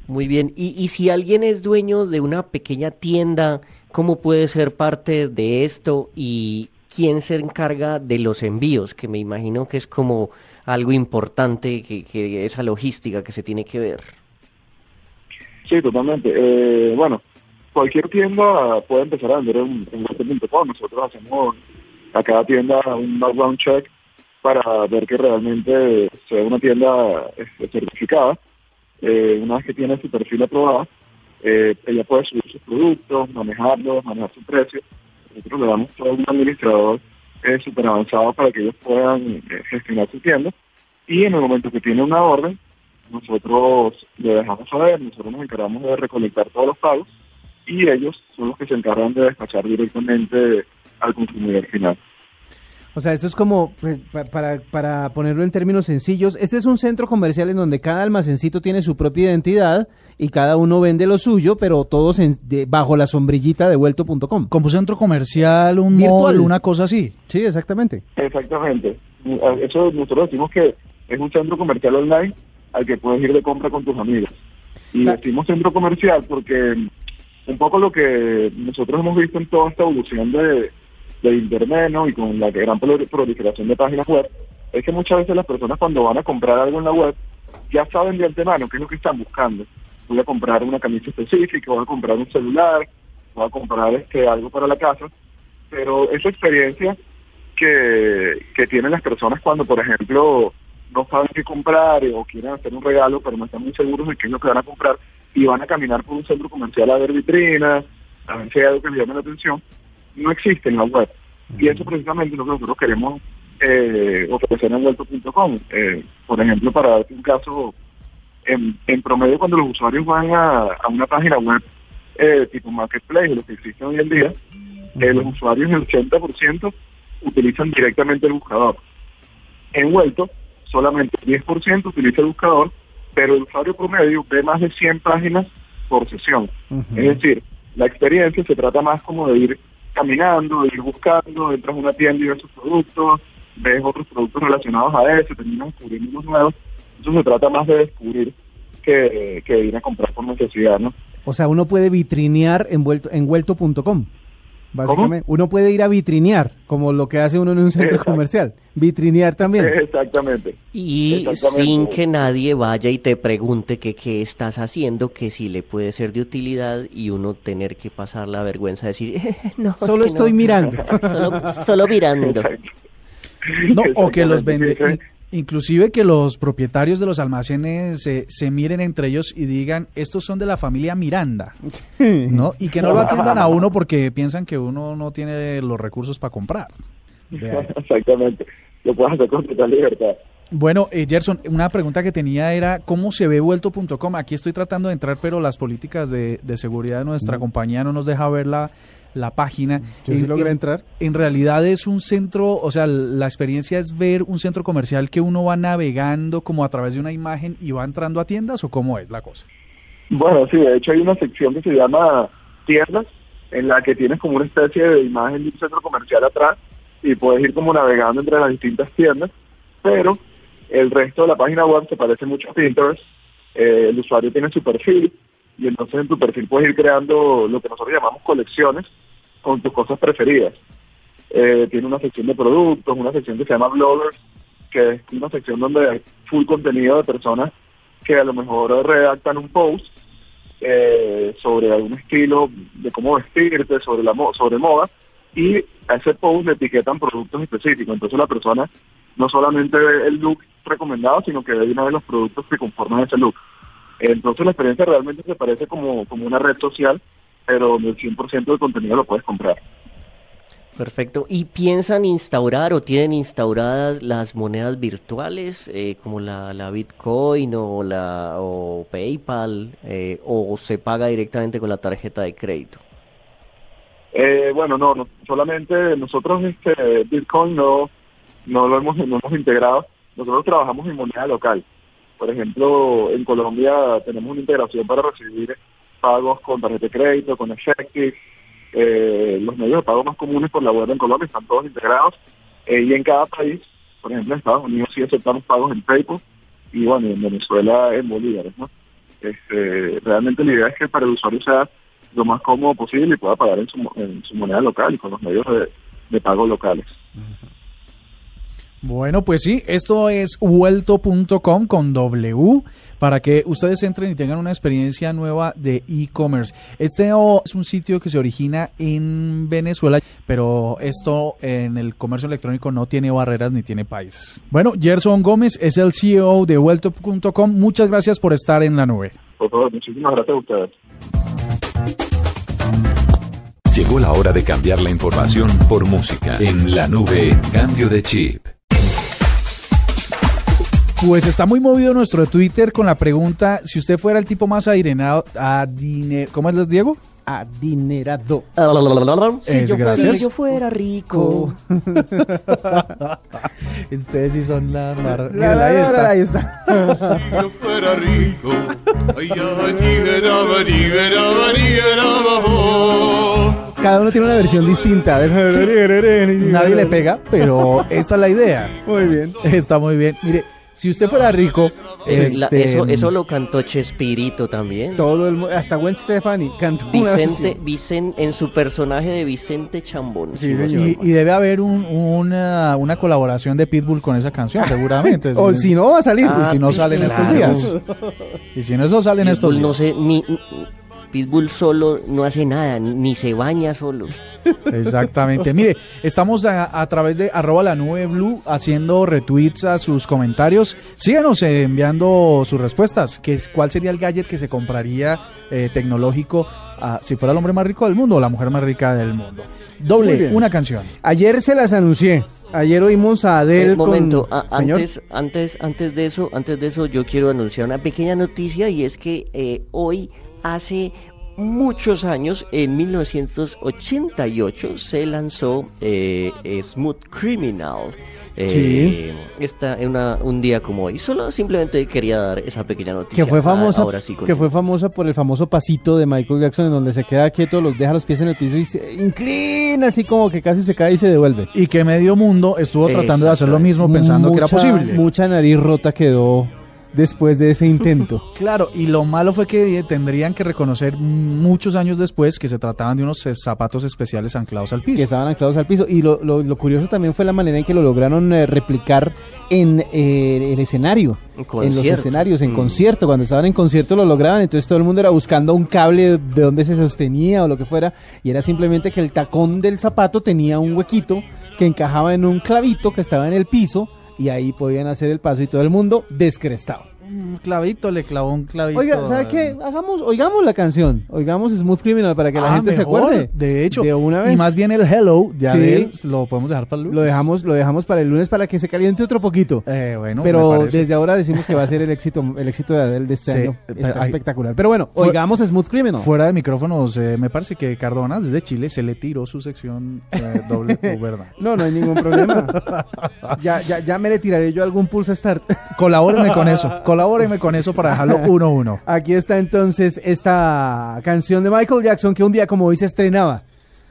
Muy bien. Y, y si alguien es dueño de una pequeña tienda, ¿cómo puede ser parte de esto? Y quién se encarga de los envíos, que me imagino que es como algo importante, que, esa logística que se tiene que ver. Sí, totalmente. Eh, bueno, cualquier tienda puede empezar a vender en, en. Nosotros hacemos a cada tienda un background check para ver que realmente sea una tienda este, certificada. Eh, una vez que tiene su perfil aprobado, eh, ella puede subir sus productos, manejarlos, manejar su precio. Nosotros le damos todo un administrador eh, súper avanzado para que ellos puedan eh, gestionar su tienda. Y en el momento que tiene una orden, nosotros le dejamos saber, nosotros nos encargamos de recolectar todos los pagos y ellos son los que se encargan de despachar directamente al consumidor final. O sea, esto es como, pues, pa- para, para ponerlo en términos sencillos, este es un centro comercial en donde cada almacencito tiene su propia identidad y cada uno vende lo suyo, pero todos en- de- bajo la sombrillita de vuelto.com. Como un centro comercial, un Virtual. mall, una cosa así. Sí, exactamente. Exactamente. Eso nosotros decimos que es un centro comercial online al que puedes ir de compra con tus amigos. Y Claro. decimos centro comercial porque un poco lo que nosotros hemos visto en toda esta evolución de, de Internet ¿no? y con la gran prol- proliferación de páginas web, es que muchas veces las personas cuando van a comprar algo en la web ya saben de antemano qué es lo que están buscando. Voy a comprar una camisa específica, voy a comprar un celular, voy a comprar este algo para la casa, pero esa experiencia que, que tienen las personas cuando, por ejemplo, no saben qué comprar o quieren hacer un regalo, pero no están muy seguros de qué es lo que van a comprar y van a caminar por un centro comercial a ver vitrinas, a ver si hay algo que les llame la atención, no existe en la web. Y eso precisamente es lo que nosotros queremos eh, ofrecer en vuelto.com. Eh, por ejemplo, para darte un caso, en, en promedio cuando los usuarios van a, a una página web eh, tipo Marketplace, lo que existe hoy en día, eh, los usuarios el 80% utilizan directamente el buscador. En Vuelto, solamente el 10% utiliza el buscador, pero el usuario promedio ve más de 100 páginas por sesión. Es decir, la experiencia se trata más como de ir caminando, ir buscando, entras a una tienda y ves sus productos, ves otros productos relacionados a ese, terminas descubriendo unos nuevos. Eso se trata más de descubrir que, que ir a comprar por necesidad, ¿no? O sea, uno puede vitrinear en, vuelto, Básicamente, uno puede ir a vitrinear, como lo que hace uno en un centro Exacto. comercial. Vitrinear también. Exactamente. Y Exactamente. sin que nadie vaya y te pregunte que qué estás haciendo, que si le puede ser de utilidad y uno tener que pasar la vergüenza de decir, no, es Solo que estoy no". mirando. Solo, solo mirando. Exacto. No, o que los vende, inclusive que los propietarios de los almacenes se, se miren entre ellos y digan, estos son de la familia Miranda, ¿no? Y que no lo atiendan a uno porque piensan que uno no tiene los recursos para comprar. Exactamente. Lo puedes hacer con total libertad. Bueno, eh, Gerson, una pregunta que tenía era, ¿cómo se ve vuelto.com? Aquí estoy tratando de entrar, pero las políticas de, de seguridad de nuestra compañía no nos deja ver la, la página. Yo sí En- logré en- entrar. En realidad es un centro, o sea, la experiencia es ver un centro comercial que uno va navegando como a través de una imagen y va entrando a tiendas o cómo es la cosa. Bueno, sí, de hecho hay una sección que se llama tiendas, en la que tienes como una especie de imagen de un centro comercial atrás y puedes ir como navegando entre las distintas tiendas, pero el resto de la página web se parece mucho a Pinterest. Eh, el usuario tiene su perfil y entonces en tu perfil puedes ir creando lo que nosotros llamamos colecciones con tus cosas preferidas. Eh, tiene una sección de productos, una sección que se llama bloggers, que es una sección donde hay full contenido de personas que a lo mejor redactan un post eh, sobre algún estilo de cómo vestirte, sobre la mo- sobre moda, y a ese post le etiquetan productos específicos. Entonces la persona no solamente ve el look recomendado, sino que ve de una vez los productos que conforman ese look. Entonces la experiencia realmente se parece como, como una red social, pero donde el 100% del contenido lo puedes comprar. Perfecto. ¿Y piensan instaurar o tienen instauradas las monedas virtuales eh, como la, la Bitcoin o la o PayPal eh, o se paga directamente con la tarjeta de crédito? Eh, bueno, no, no, solamente nosotros este Bitcoin no, no lo hemos, no hemos integrado. Nosotros trabajamos en moneda local. Por ejemplo, en Colombia tenemos una integración para recibir pagos con tarjeta de crédito, con Effective. Eh, los medios de pago más comunes por la web en Colombia están todos integrados Eh, y en cada país, por ejemplo, en Estados Unidos sí aceptamos pagos en PayPal y bueno, en Venezuela en bolívares, ¿no? Este, realmente la idea es que para el usuario sea lo más cómodo posible y pueda pagar en su, en su moneda local y con los medios de, de pago locales. Bueno, pues sí, esto es vuelto.com con W para que ustedes entren y tengan una experiencia nueva de e-commerce. Este es un sitio que se origina en Venezuela, pero esto en el comercio electrónico no tiene barreras ni tiene países. Bueno, Gerson Gómez es el CEO de vuelto.com. Muchas gracias por estar en la nube. Por favor, muchísimas gracias a ustedes. Llegó la hora de cambiar la información por música. En la nube, cambio de chip. Pues está muy movido nuestro Twitter con la pregunta, si usted fuera el tipo más adinerado, adine, ¿cómo es, Diego? Adinerado. Es, Si yo, gracias. si yo fuera rico. Ustedes sí son la... mar- La- la- ahí la- está. ahí está. Si yo fuera rico, bo. Cada uno tiene una versión distinta. Nadie le pega, pero esta es la idea. Muy bien. Está muy bien. Mire, si usted fuera rico, la- este, eso, eso lo cantó Chespirito también. Todo el hasta Gwen Stefani cantó Vicente, versión. Vicen- en su personaje de Vicente Chambón. Sí, estoy y, y debe haber un- una, una colaboración de Pitbull con esa canción, seguramente. O si no, va a salir. y si no Ah, sale en estos claro. días. Y si no, eso sale en estos Pitbull días. no sé, ni, Pitbull solo no hace nada, ni, se baña solo. Exactamente. Mire, estamos a, a través de arroba la nube blue haciendo retweets a sus comentarios. Síganos enviando sus respuestas. ¿Qué es, ¿Cuál sería el gadget que se compraría eh, tecnológico si fuera el hombre más rico del mundo o la mujer más rica del mundo? Doble, una canción. Ayer se las anuncié. Ayer oímos a Adele Un momento, con... a- Señor. antes, antes, antes de eso, antes de eso, yo quiero anunciar una pequeña noticia y es que eh, hoy hace muchos años, en 1988, se lanzó eh, Smooth Criminal. Eh, Está en una- un día como hoy. Solo simplemente quería dar esa pequeña noticia. que fue Ah, famosa ahora sí, que fue famosa por el famoso pasito de Michael Jackson en donde se queda quieto, los deja los pies en el piso y se inclina así como que casi se cae y se devuelve. Y que medio mundo estuvo tratando de hacer lo mismo pensando que era posible. Mucha nariz rota quedó después de ese intento. Claro, y lo malo fue que eh, tendrían que reconocer muchos años después que se trataban de unos zapatos especiales anclados al que piso. estaban anclados al piso. Y lo, lo- lo curioso también fue la manera en que lo lograron eh, replicar en eh, el escenario. En En los escenarios, en Mm. concierto. Cuando estaban en concierto lo lograban. Entonces todo el mundo era buscando un cable de donde se sostenía o lo que fuera. Y era simplemente que el tacón del zapato tenía un huequito que encajaba en un clavito que estaba en el piso. Y ahí podían hacer el paso y todo el mundo descrestado. Un clavito, le clavó un clavito. Oiga, ¿sabe qué? Hagamos, oigamos la canción. Oigamos Smooth Criminal para que la Ah, gente se acuerde. De hecho, de una vez. y más bien el Hello de Sí. Lo podemos dejar para el lunes. Lo dejamos, lo dejamos para el lunes para que se caliente otro poquito. Eh, bueno, pero desde ahora decimos que va a ser el éxito, el éxito de Adele de este Sí, año. Está hay- espectacular. Pero bueno, oigamos Smooth Criminal. Fuera de micrófonos, eh, me parece que Cardona, desde Chile, se le tiró su sección eh, doble U, ¿verdad? No, no hay ningún problema. ya, ya, ya me le tiraré yo algún pulse start. Colabóreme con eso, colabóreme con eso para dejarlo 1-1. Aquí está entonces esta canción de Michael Jackson que un día como hoy se estrenaba.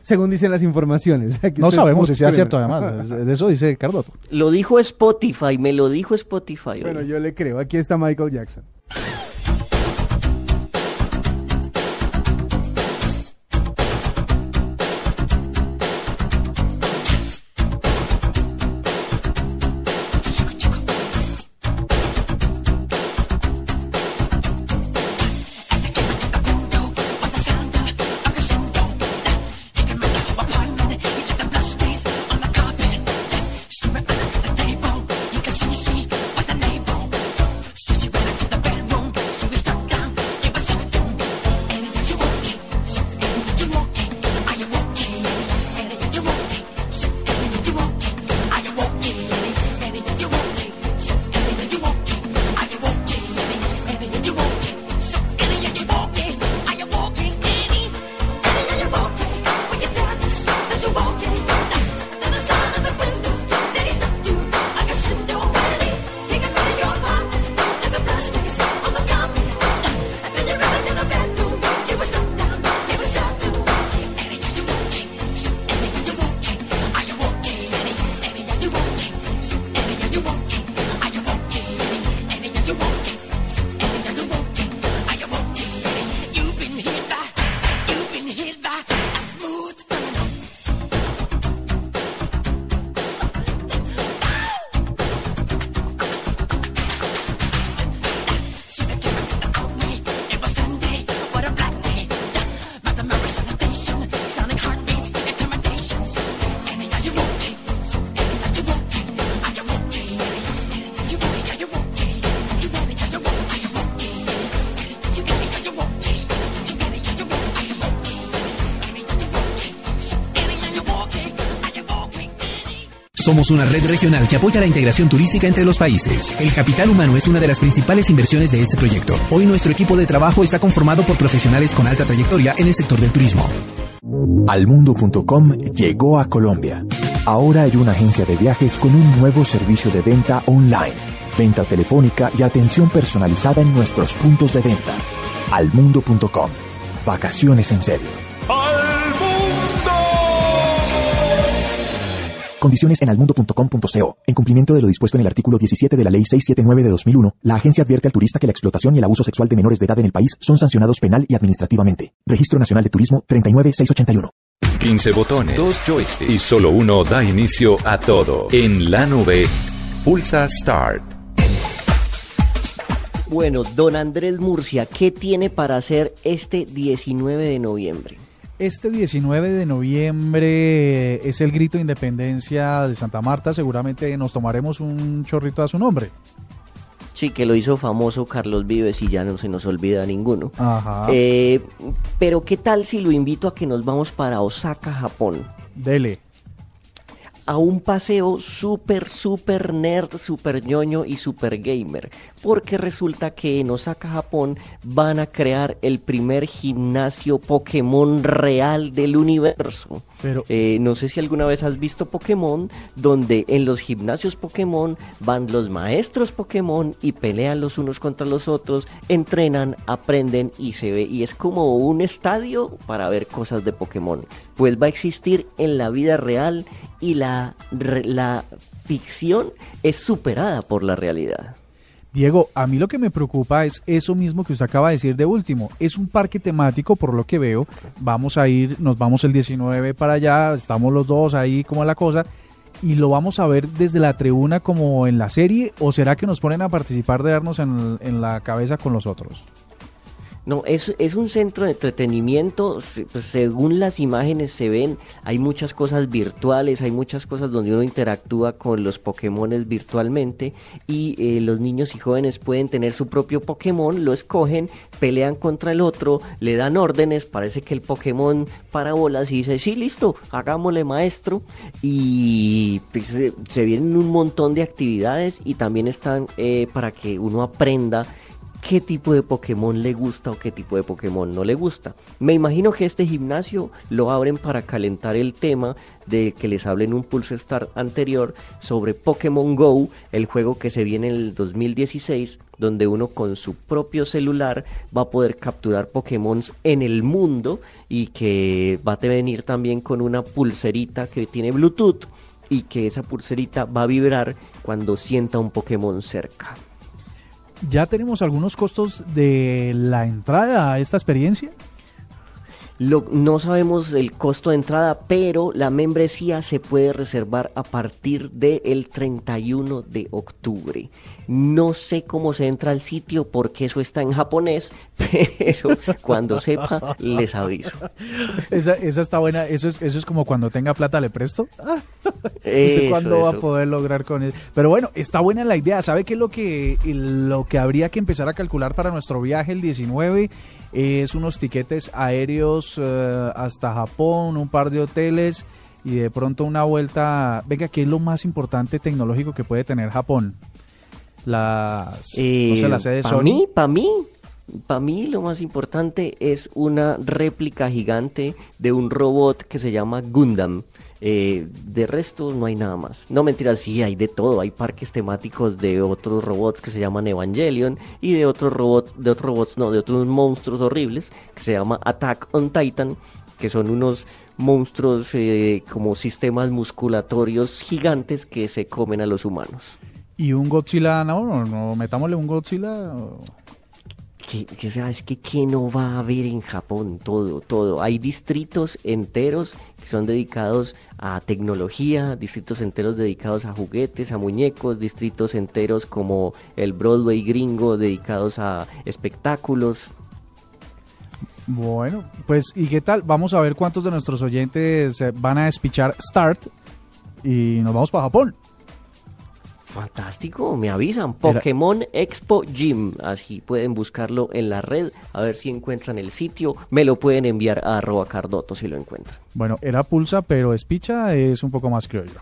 Según dicen las informaciones. Aquí No sabemos si sea cierto, además. De eso dice Cardoto. Lo dijo Spotify, me lo dijo Spotify. hoy. Bueno, yo le creo. Aquí está Michael Jackson. Somos una red regional que apoya la integración turística entre los países. El capital humano es una de las principales inversiones de este proyecto. Hoy nuestro equipo de trabajo está conformado por profesionales con alta trayectoria en el sector del turismo. Almundo.com llegó a Colombia. Ahora hay una agencia de viajes con un nuevo servicio de venta online, venta telefónica y atención personalizada en nuestros puntos de venta. Almundo.com. Vacaciones en serio. Condiciones en almundo.com.co. En cumplimiento de lo dispuesto en el artículo 17 de la Ley 679 de 2001, la agencia advierte al turista que la explotación y el abuso sexual de menores de edad en el país son sancionados penal y administrativamente. Registro Nacional de Turismo 39681. 15 botones, dos joysticks y solo uno da inicio a todo. En la nube, pulsa Start. Bueno, don Andrés Murcia, ¿qué tiene para hacer este 19 de noviembre? Este 19 de noviembre es el grito de independencia de Santa Marta. Seguramente nos tomaremos un chorrito a su nombre. Sí, que lo hizo famoso Carlos Vives y ya no se nos olvida ninguno. Ajá. Eh, pero ¿qué tal si lo invito a que nos vamos para Osaka, Japón? Dele. A un paseo súper, súper nerd, súper ñoño y súper gamer. Porque resulta que en Osaka, Japón, van a crear el primer gimnasio Pokémon real del universo. Pero- Eh, no sé si alguna vez has visto Pokémon, donde en los gimnasios Pokémon van los maestros Pokémon y pelean los unos contra los otros, entrenan, aprenden y se ve. Y es como un estadio para ver cosas de Pokémon. Pues va a existir en la vida real y la, la ficción es superada por la realidad. Diego, a mí lo que me preocupa es eso mismo que usted acaba de decir de último. Es un parque temático, por lo que veo. Vamos a ir, nos vamos el 19 para allá, estamos los dos ahí como la cosa. ¿Y lo vamos a ver desde la tribuna como en la serie? ¿O será que nos ponen a participar de darnos en, en la cabeza con los otros? No, es, es un centro de entretenimiento, pues, según las imágenes se ven, hay muchas cosas virtuales, hay muchas cosas donde uno interactúa con los Pokémones virtualmente y eh, los niños y jóvenes pueden tener su propio Pokémon, lo escogen, pelean contra el otro, le dan órdenes, parece que el Pokémon para bolas y dice, sí, listo, hagámosle maestro y pues, se, se vienen un montón de actividades y también están eh, para que uno aprenda qué tipo de Pokémon le gusta o qué tipo de Pokémon no le gusta. Me imagino que este gimnasio lo abren para calentar el tema de que les hablé en un Pulse Start anterior sobre Pokémon Go, el juego que se viene en el 2016, donde uno con su propio celular va a poder capturar Pokémon en el mundo y que va a venir también con una pulserita que tiene Bluetooth y que esa pulserita va a vibrar cuando sienta un Pokémon cerca. ¿Ya tenemos algunos costos de la entrada a esta experiencia? Lo- no sabemos el costo de entrada, pero la membresía se puede reservar a partir del 31 de octubre. No sé cómo se entra al sitio porque eso está en japonés, pero cuando sepa les aviso. Esa, esa está buena. Eso es, eso es como cuando tenga plata le presto. ¿Usted Eso, cuándo va a poder lograr con eso? Pero bueno, está buena la idea. ¿Sabe qué es lo que, lo que habría que empezar a calcular para nuestro viaje el 19? Es unos tiquetes aéreos eh, hasta Japón, un par de hoteles y de pronto una vuelta. Venga, ¿qué es lo más importante tecnológico que puede tener Japón? Las, no sé, la sede para. Eh, mí, para mí, para mí lo más importante es una réplica gigante de un robot que se llama Gundam. Eh, de resto no hay nada más. No mentiras, sí hay de todo. Hay parques temáticos de otros robots que se llaman Evangelion y de otros robots, de otros robots, no, de otros monstruos horribles que se llama Attack on Titan, que son unos monstruos eh, como sistemas musculatorios gigantes que se comen a los humanos. Y un Godzilla, no, no, metámosle un Godzilla. Que, que, sea, es que ¿qué no va a haber en Japón? Todo, todo. Hay distritos enteros que son dedicados a tecnología, distritos enteros dedicados a juguetes, a muñecos, distritos enteros como el Broadway gringo dedicados a espectáculos. Bueno, pues ¿y qué tal? Vamos a ver cuántos de nuestros oyentes eh, van a despichar Start y nos vamos para Japón. Fantástico, me avisan. Pokémon Expo Gym, así pueden buscarlo en la red, a ver si encuentran el sitio. Me lo pueden enviar a arroba cardoto si lo encuentran. Bueno, era pulsa, pero espicha es un poco más criollo.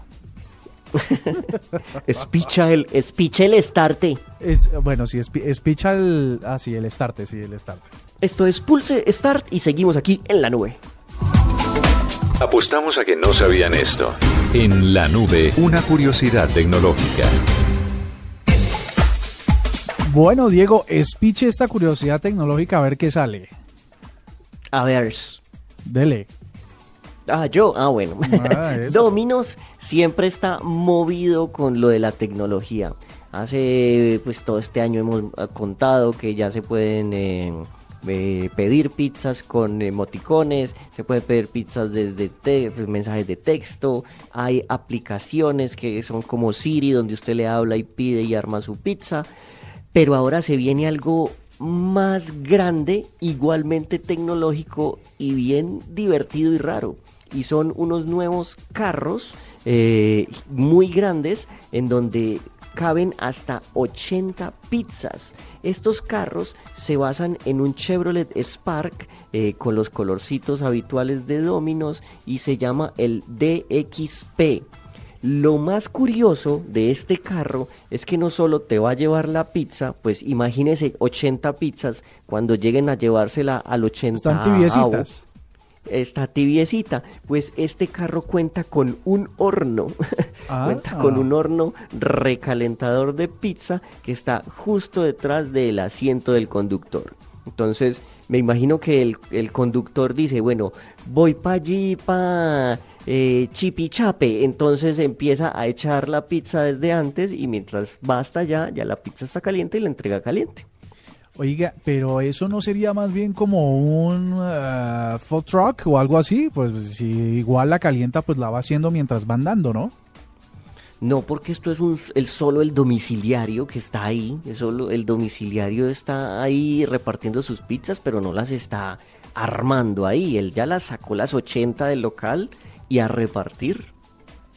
Espicha el, espicha el estarte. Es, bueno, sí, espi- espicha el... Ah, sí, el estarte, sí, el estarte. Esto es Pulse Start y seguimos aquí en la nube. Apostamos a que no sabían esto. En la nube, una curiosidad tecnológica. Bueno, Diego, espiche esta curiosidad tecnológica a ver qué sale. A ver. Dele. Ah, yo, ah, bueno. Ah. Dominos siempre está movido con lo de la tecnología. Hace, pues todo este año hemos ah, contado que ya se pueden eh, eh, pedir pizzas con emoticones, se pueden pedir pizzas desde pues, mensajes de texto, hay aplicaciones que son como Siri, donde usted le habla y pide y arma su pizza. Pero ahora se viene algo más grande, igualmente tecnológico y bien divertido y raro. Y son unos nuevos carros eh, muy grandes en donde caben hasta 80 pizzas. Estos carros se basan en un Chevrolet Spark eh, con los colorcitos habituales de Dominos y se llama el DXP. Lo más curioso de este carro es que no solo te va a llevar la pizza, pues imagínese 80 pizzas cuando lleguen a llevársela al 80 Están tibiecitas. Está tibiecita, pues este carro cuenta con un horno, Ah. cuenta con un horno recalentador de pizza que está justo detrás del asiento del conductor. Entonces, me imagino que el, el conductor dice, bueno, voy para allí, para Chipichape. Entonces empieza a echar la pizza desde antes y mientras va hasta allá, ya la pizza está caliente y la entrega caliente. Oiga, pero eso no sería más bien como un eh, food truck o algo así, pues si igual la calienta, pues la va haciendo mientras va andando, ¿no? No, porque esto es un, el solo el domiciliario que está ahí. Solo el domiciliario está ahí repartiendo sus pizzas, pero no las está armando ahí. Él ya las sacó las 80 del local y a repartir.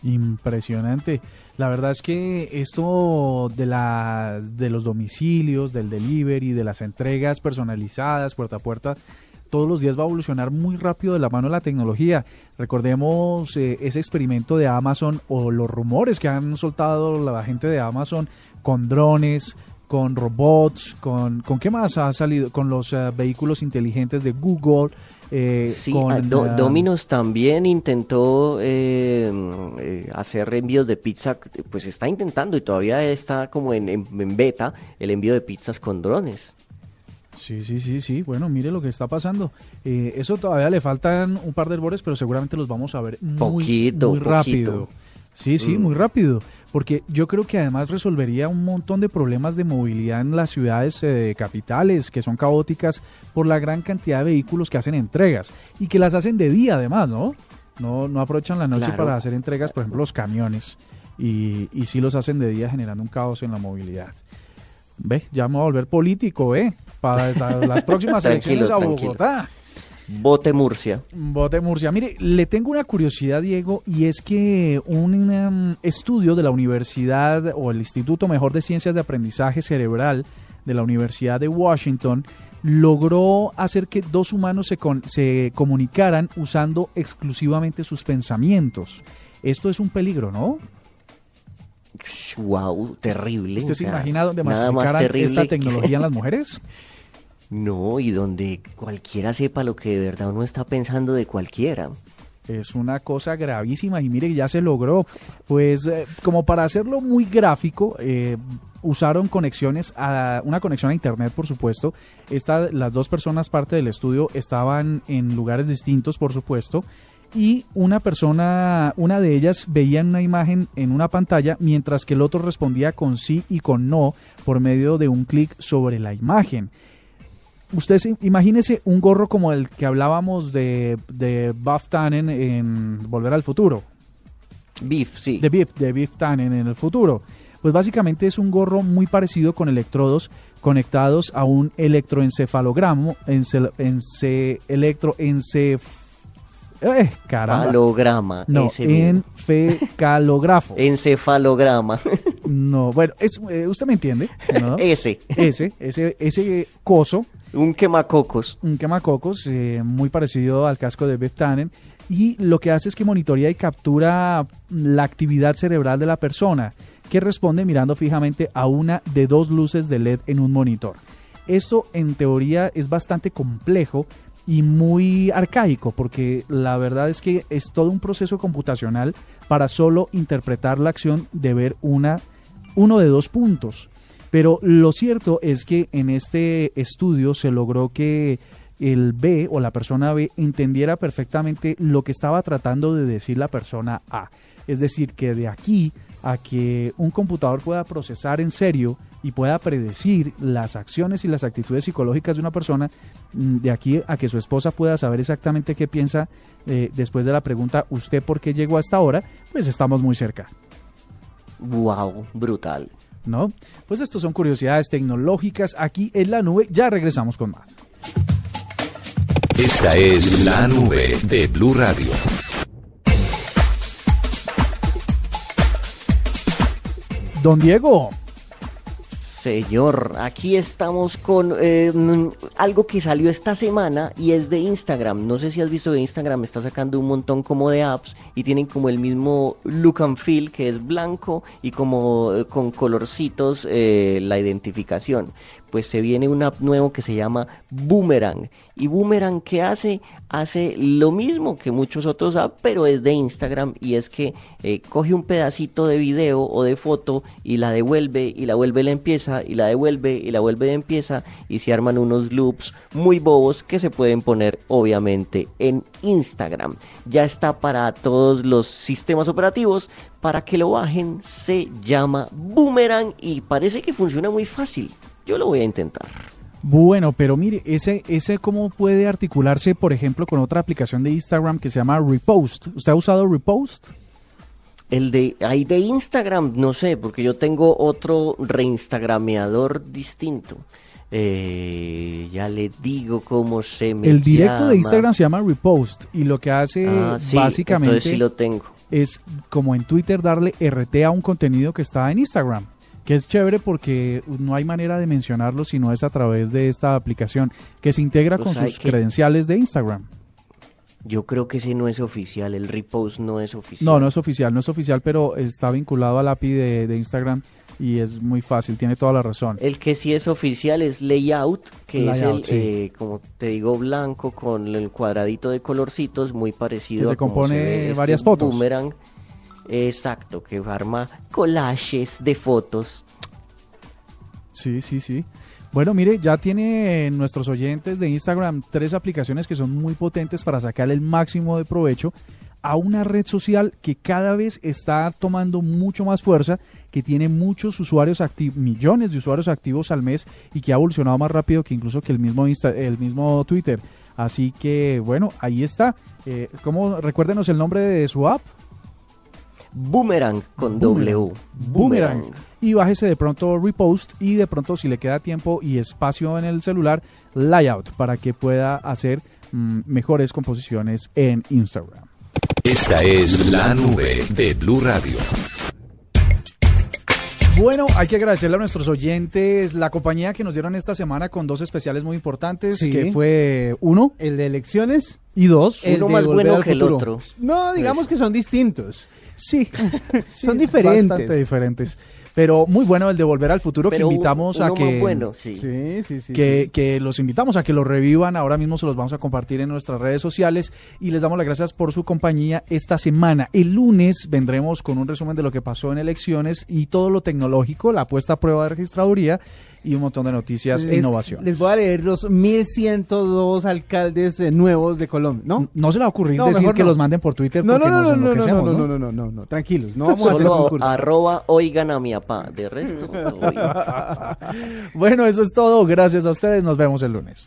Impresionante. La verdad es que esto de la de los domicilios, del delivery, de las entregas personalizadas puerta a puerta, todos los días va a evolucionar muy rápido de la mano de la tecnología. Recordemos eh, ese experimento de Amazon o los rumores que han soltado la gente de Amazon con drones, con robots, con con qué más ha salido, con los eh, vehículos inteligentes de Google. Eh, Sí, con, ah, Do- Domino's también intentó eh, eh, hacer envíos de pizza, pues está intentando y todavía está como en, en- en beta el envío de pizzas con drones. Sí, sí, sí, sí. Bueno, mire lo que está pasando. Eh, eso todavía le faltan un par de herbores, pero seguramente los vamos a ver muy, Poquito, muy poquito. rápido. Sí, sí, Mm. muy rápido. Porque yo creo que además resolvería un montón de problemas de movilidad en las ciudades eh, capitales, que son caóticas por la gran cantidad de vehículos que hacen entregas y que las hacen de día además, ¿no? No, no aprovechan la noche Claro. para hacer entregas, por ejemplo, los camiones. Y, y sí los hacen de día generando un caos en la movilidad. Ve, ya me voy a volver político, ¿eh? Para la- las próximas elecciones a tranquilo. Bote Murcia. Vote Murcia. Mire, le tengo una curiosidad, Diego, y es que un um, estudio de la Universidad o el Instituto Mejor de Ciencias de Aprendizaje Cerebral de la Universidad de Washington logró hacer que dos humanos se, con- se comunicaran usando exclusivamente sus pensamientos. Esto es un peligro, ¿no? Wow, terrible. ¿Usted se imagina dónde nada más esta que- tecnología en las mujeres? No, y donde cualquiera sepa lo que de verdad uno está pensando de cualquiera. Es una cosa gravísima y mire, ya se logró. Pues eh, como para hacerlo muy gráfico, eh, usaron conexiones a una conexión a internet, por supuesto. Esta, las dos personas parte del estudio estaban en lugares distintos, por supuesto. Y una persona, una de ellas veía una imagen en una pantalla, mientras que el otro respondía con sí y con no por medio de un clic sobre la imagen usted se- imagínese un gorro como el que hablábamos de, de Buff Tannen en Volver al Futuro. Beef, sí. De Biff, de Biff Tannen en el futuro. Pues básicamente es un gorro muy parecido con electrodos conectados a un electroencefalogramo, ence, ence- electroencef... Eh, caramba. Falograma. No. Encefalograma. No, bueno, es, eh, usted me entiende, ¿no? ese. Ese, ese, ese coso Un quemacocos. un quemacocos eh, muy parecido al casco de Biff Tannen y lo que hace es que monitorea y captura la actividad cerebral de la persona, que responde mirando fijamente a una de dos luces de LED en un monitor. Esto en teoría es bastante complejo y muy arcaico, porque la verdad es que es todo un proceso computacional para solo interpretar la acción de ver una, uno de dos puntos. Pero lo cierto es que en este estudio se logró que el B o la persona B entendiera perfectamente lo que estaba tratando de decir la persona A. Es decir, que de aquí a que un computador pueda procesar en serio y pueda predecir las acciones y las actitudes psicológicas de una persona, mm, de aquí a que su esposa pueda saber exactamente qué piensa eh, después de la pregunta, ¿usted por qué llegó hasta ahora? Pues estamos muy cerca. Wow, brutal. ¿No? Pues estos son curiosidades tecnológicas aquí en la nube. Ya regresamos con más. Esta es la nube de Blue Radio. Don Diego. Señor, aquí estamos con eh, mm, algo que salió esta semana y es de Instagram. No sé si has visto que Instagram está sacando un montón como de apps y tienen como el mismo look and feel que es blanco y como eh, con colorcitos eh, la identificación pues se viene un app nuevo que se llama Boomerang. Y Boomerang, ¿qué hace? Hace lo mismo que muchos otros apps, pero es de Instagram y es que eh, coge un pedacito de video o de foto y la devuelve y la vuelve la empieza y la devuelve y la vuelve de empieza y se arman unos loops muy bobos que se pueden poner obviamente en Instagram. Ya está para todos los sistemas operativos. Para que lo bajen se llama Boomerang y parece que funciona muy fácil. Yo lo voy a intentar. Bueno, pero mire, ese, ese cómo puede articularse, por ejemplo, con otra aplicación de Instagram que se llama Repost. ¿Usted ha usado Repost? El de ahí de Instagram, no sé, porque yo tengo otro reinstagrameador distinto. Eh, ya le digo cómo se me El directo de Instagram se llama Repost y lo que hace Ah, sí, básicamente sí lo tengo. es como en Twitter darle RT a un contenido que está en Instagram. Que es chévere porque no hay manera de mencionarlo si no es a través de esta aplicación que se integra Pues con sus que- credenciales de Instagram. Yo creo que ese no es oficial, el repost no es oficial. No, no es oficial, no es oficial, pero está vinculado al API de, de Instagram y es muy fácil, tiene toda la razón. El que sí es oficial es Layout, que es el, sí. eh, como te digo, blanco con el cuadradito de colorcitos, muy parecido Que a te compone se ve este varias fotos. Boomerang. Exacto, que arma collages de fotos. Sí, sí, sí. Bueno, mire, ya tiene nuestros oyentes de Instagram tres aplicaciones que son muy potentes para sacarle el máximo de provecho a una red social que cada vez está tomando mucho más fuerza, que tiene muchos usuarios activos, millones de usuarios activos al mes y que ha evolucionado más rápido que incluso que el mismo Insta- el mismo Twitter. Así que bueno, ahí está. Eh, ¿Cómo recuérdenos el nombre de su app? Boomerang con Boomerang. W. Boomerang. Y bájese de pronto Repost y de pronto si le queda tiempo y espacio en el celular, Layout para que pueda hacer mm, mejores composiciones en Instagram. Esta es la nube de Blue Radio. Bueno, hay que agradecerle a nuestros oyentes la compañía que nos dieron esta semana con dos especiales muy importantes, Sí. que fue uno El de elecciones. y dos. El Uno de más bueno que el otro. No, digamos que son distintos. Sí, Son diferentes. Bastante diferentes. Pero muy bueno el de Volver al Futuro Pero que invitamos uno a más que... bueno, sí. Sí, sí, sí. que, sí. que los invitamos a que lo revivan. Ahora mismo se los vamos a compartir en nuestras redes sociales y les damos las gracias por su compañía esta semana. El lunes vendremos con un resumen de lo que pasó en elecciones y todo lo tecnológico, la puesta a prueba de registraduría y un montón de noticias e innovaciones. Les voy a leer los 1102 alcaldes eh, nuevos de Colombia, ¿no? No se le va a ocurrir No, decir que no. los manden por Twitter No, porque no, no, nos no, no, no, no, enloquecemos, no, ¿no? no, no, no, no, tranquilos, no vamos a hacer Solo concurso. arroba oigan a mi papá. De resto. Bueno, eso es todo. Gracias a ustedes. Nos vemos el lunes.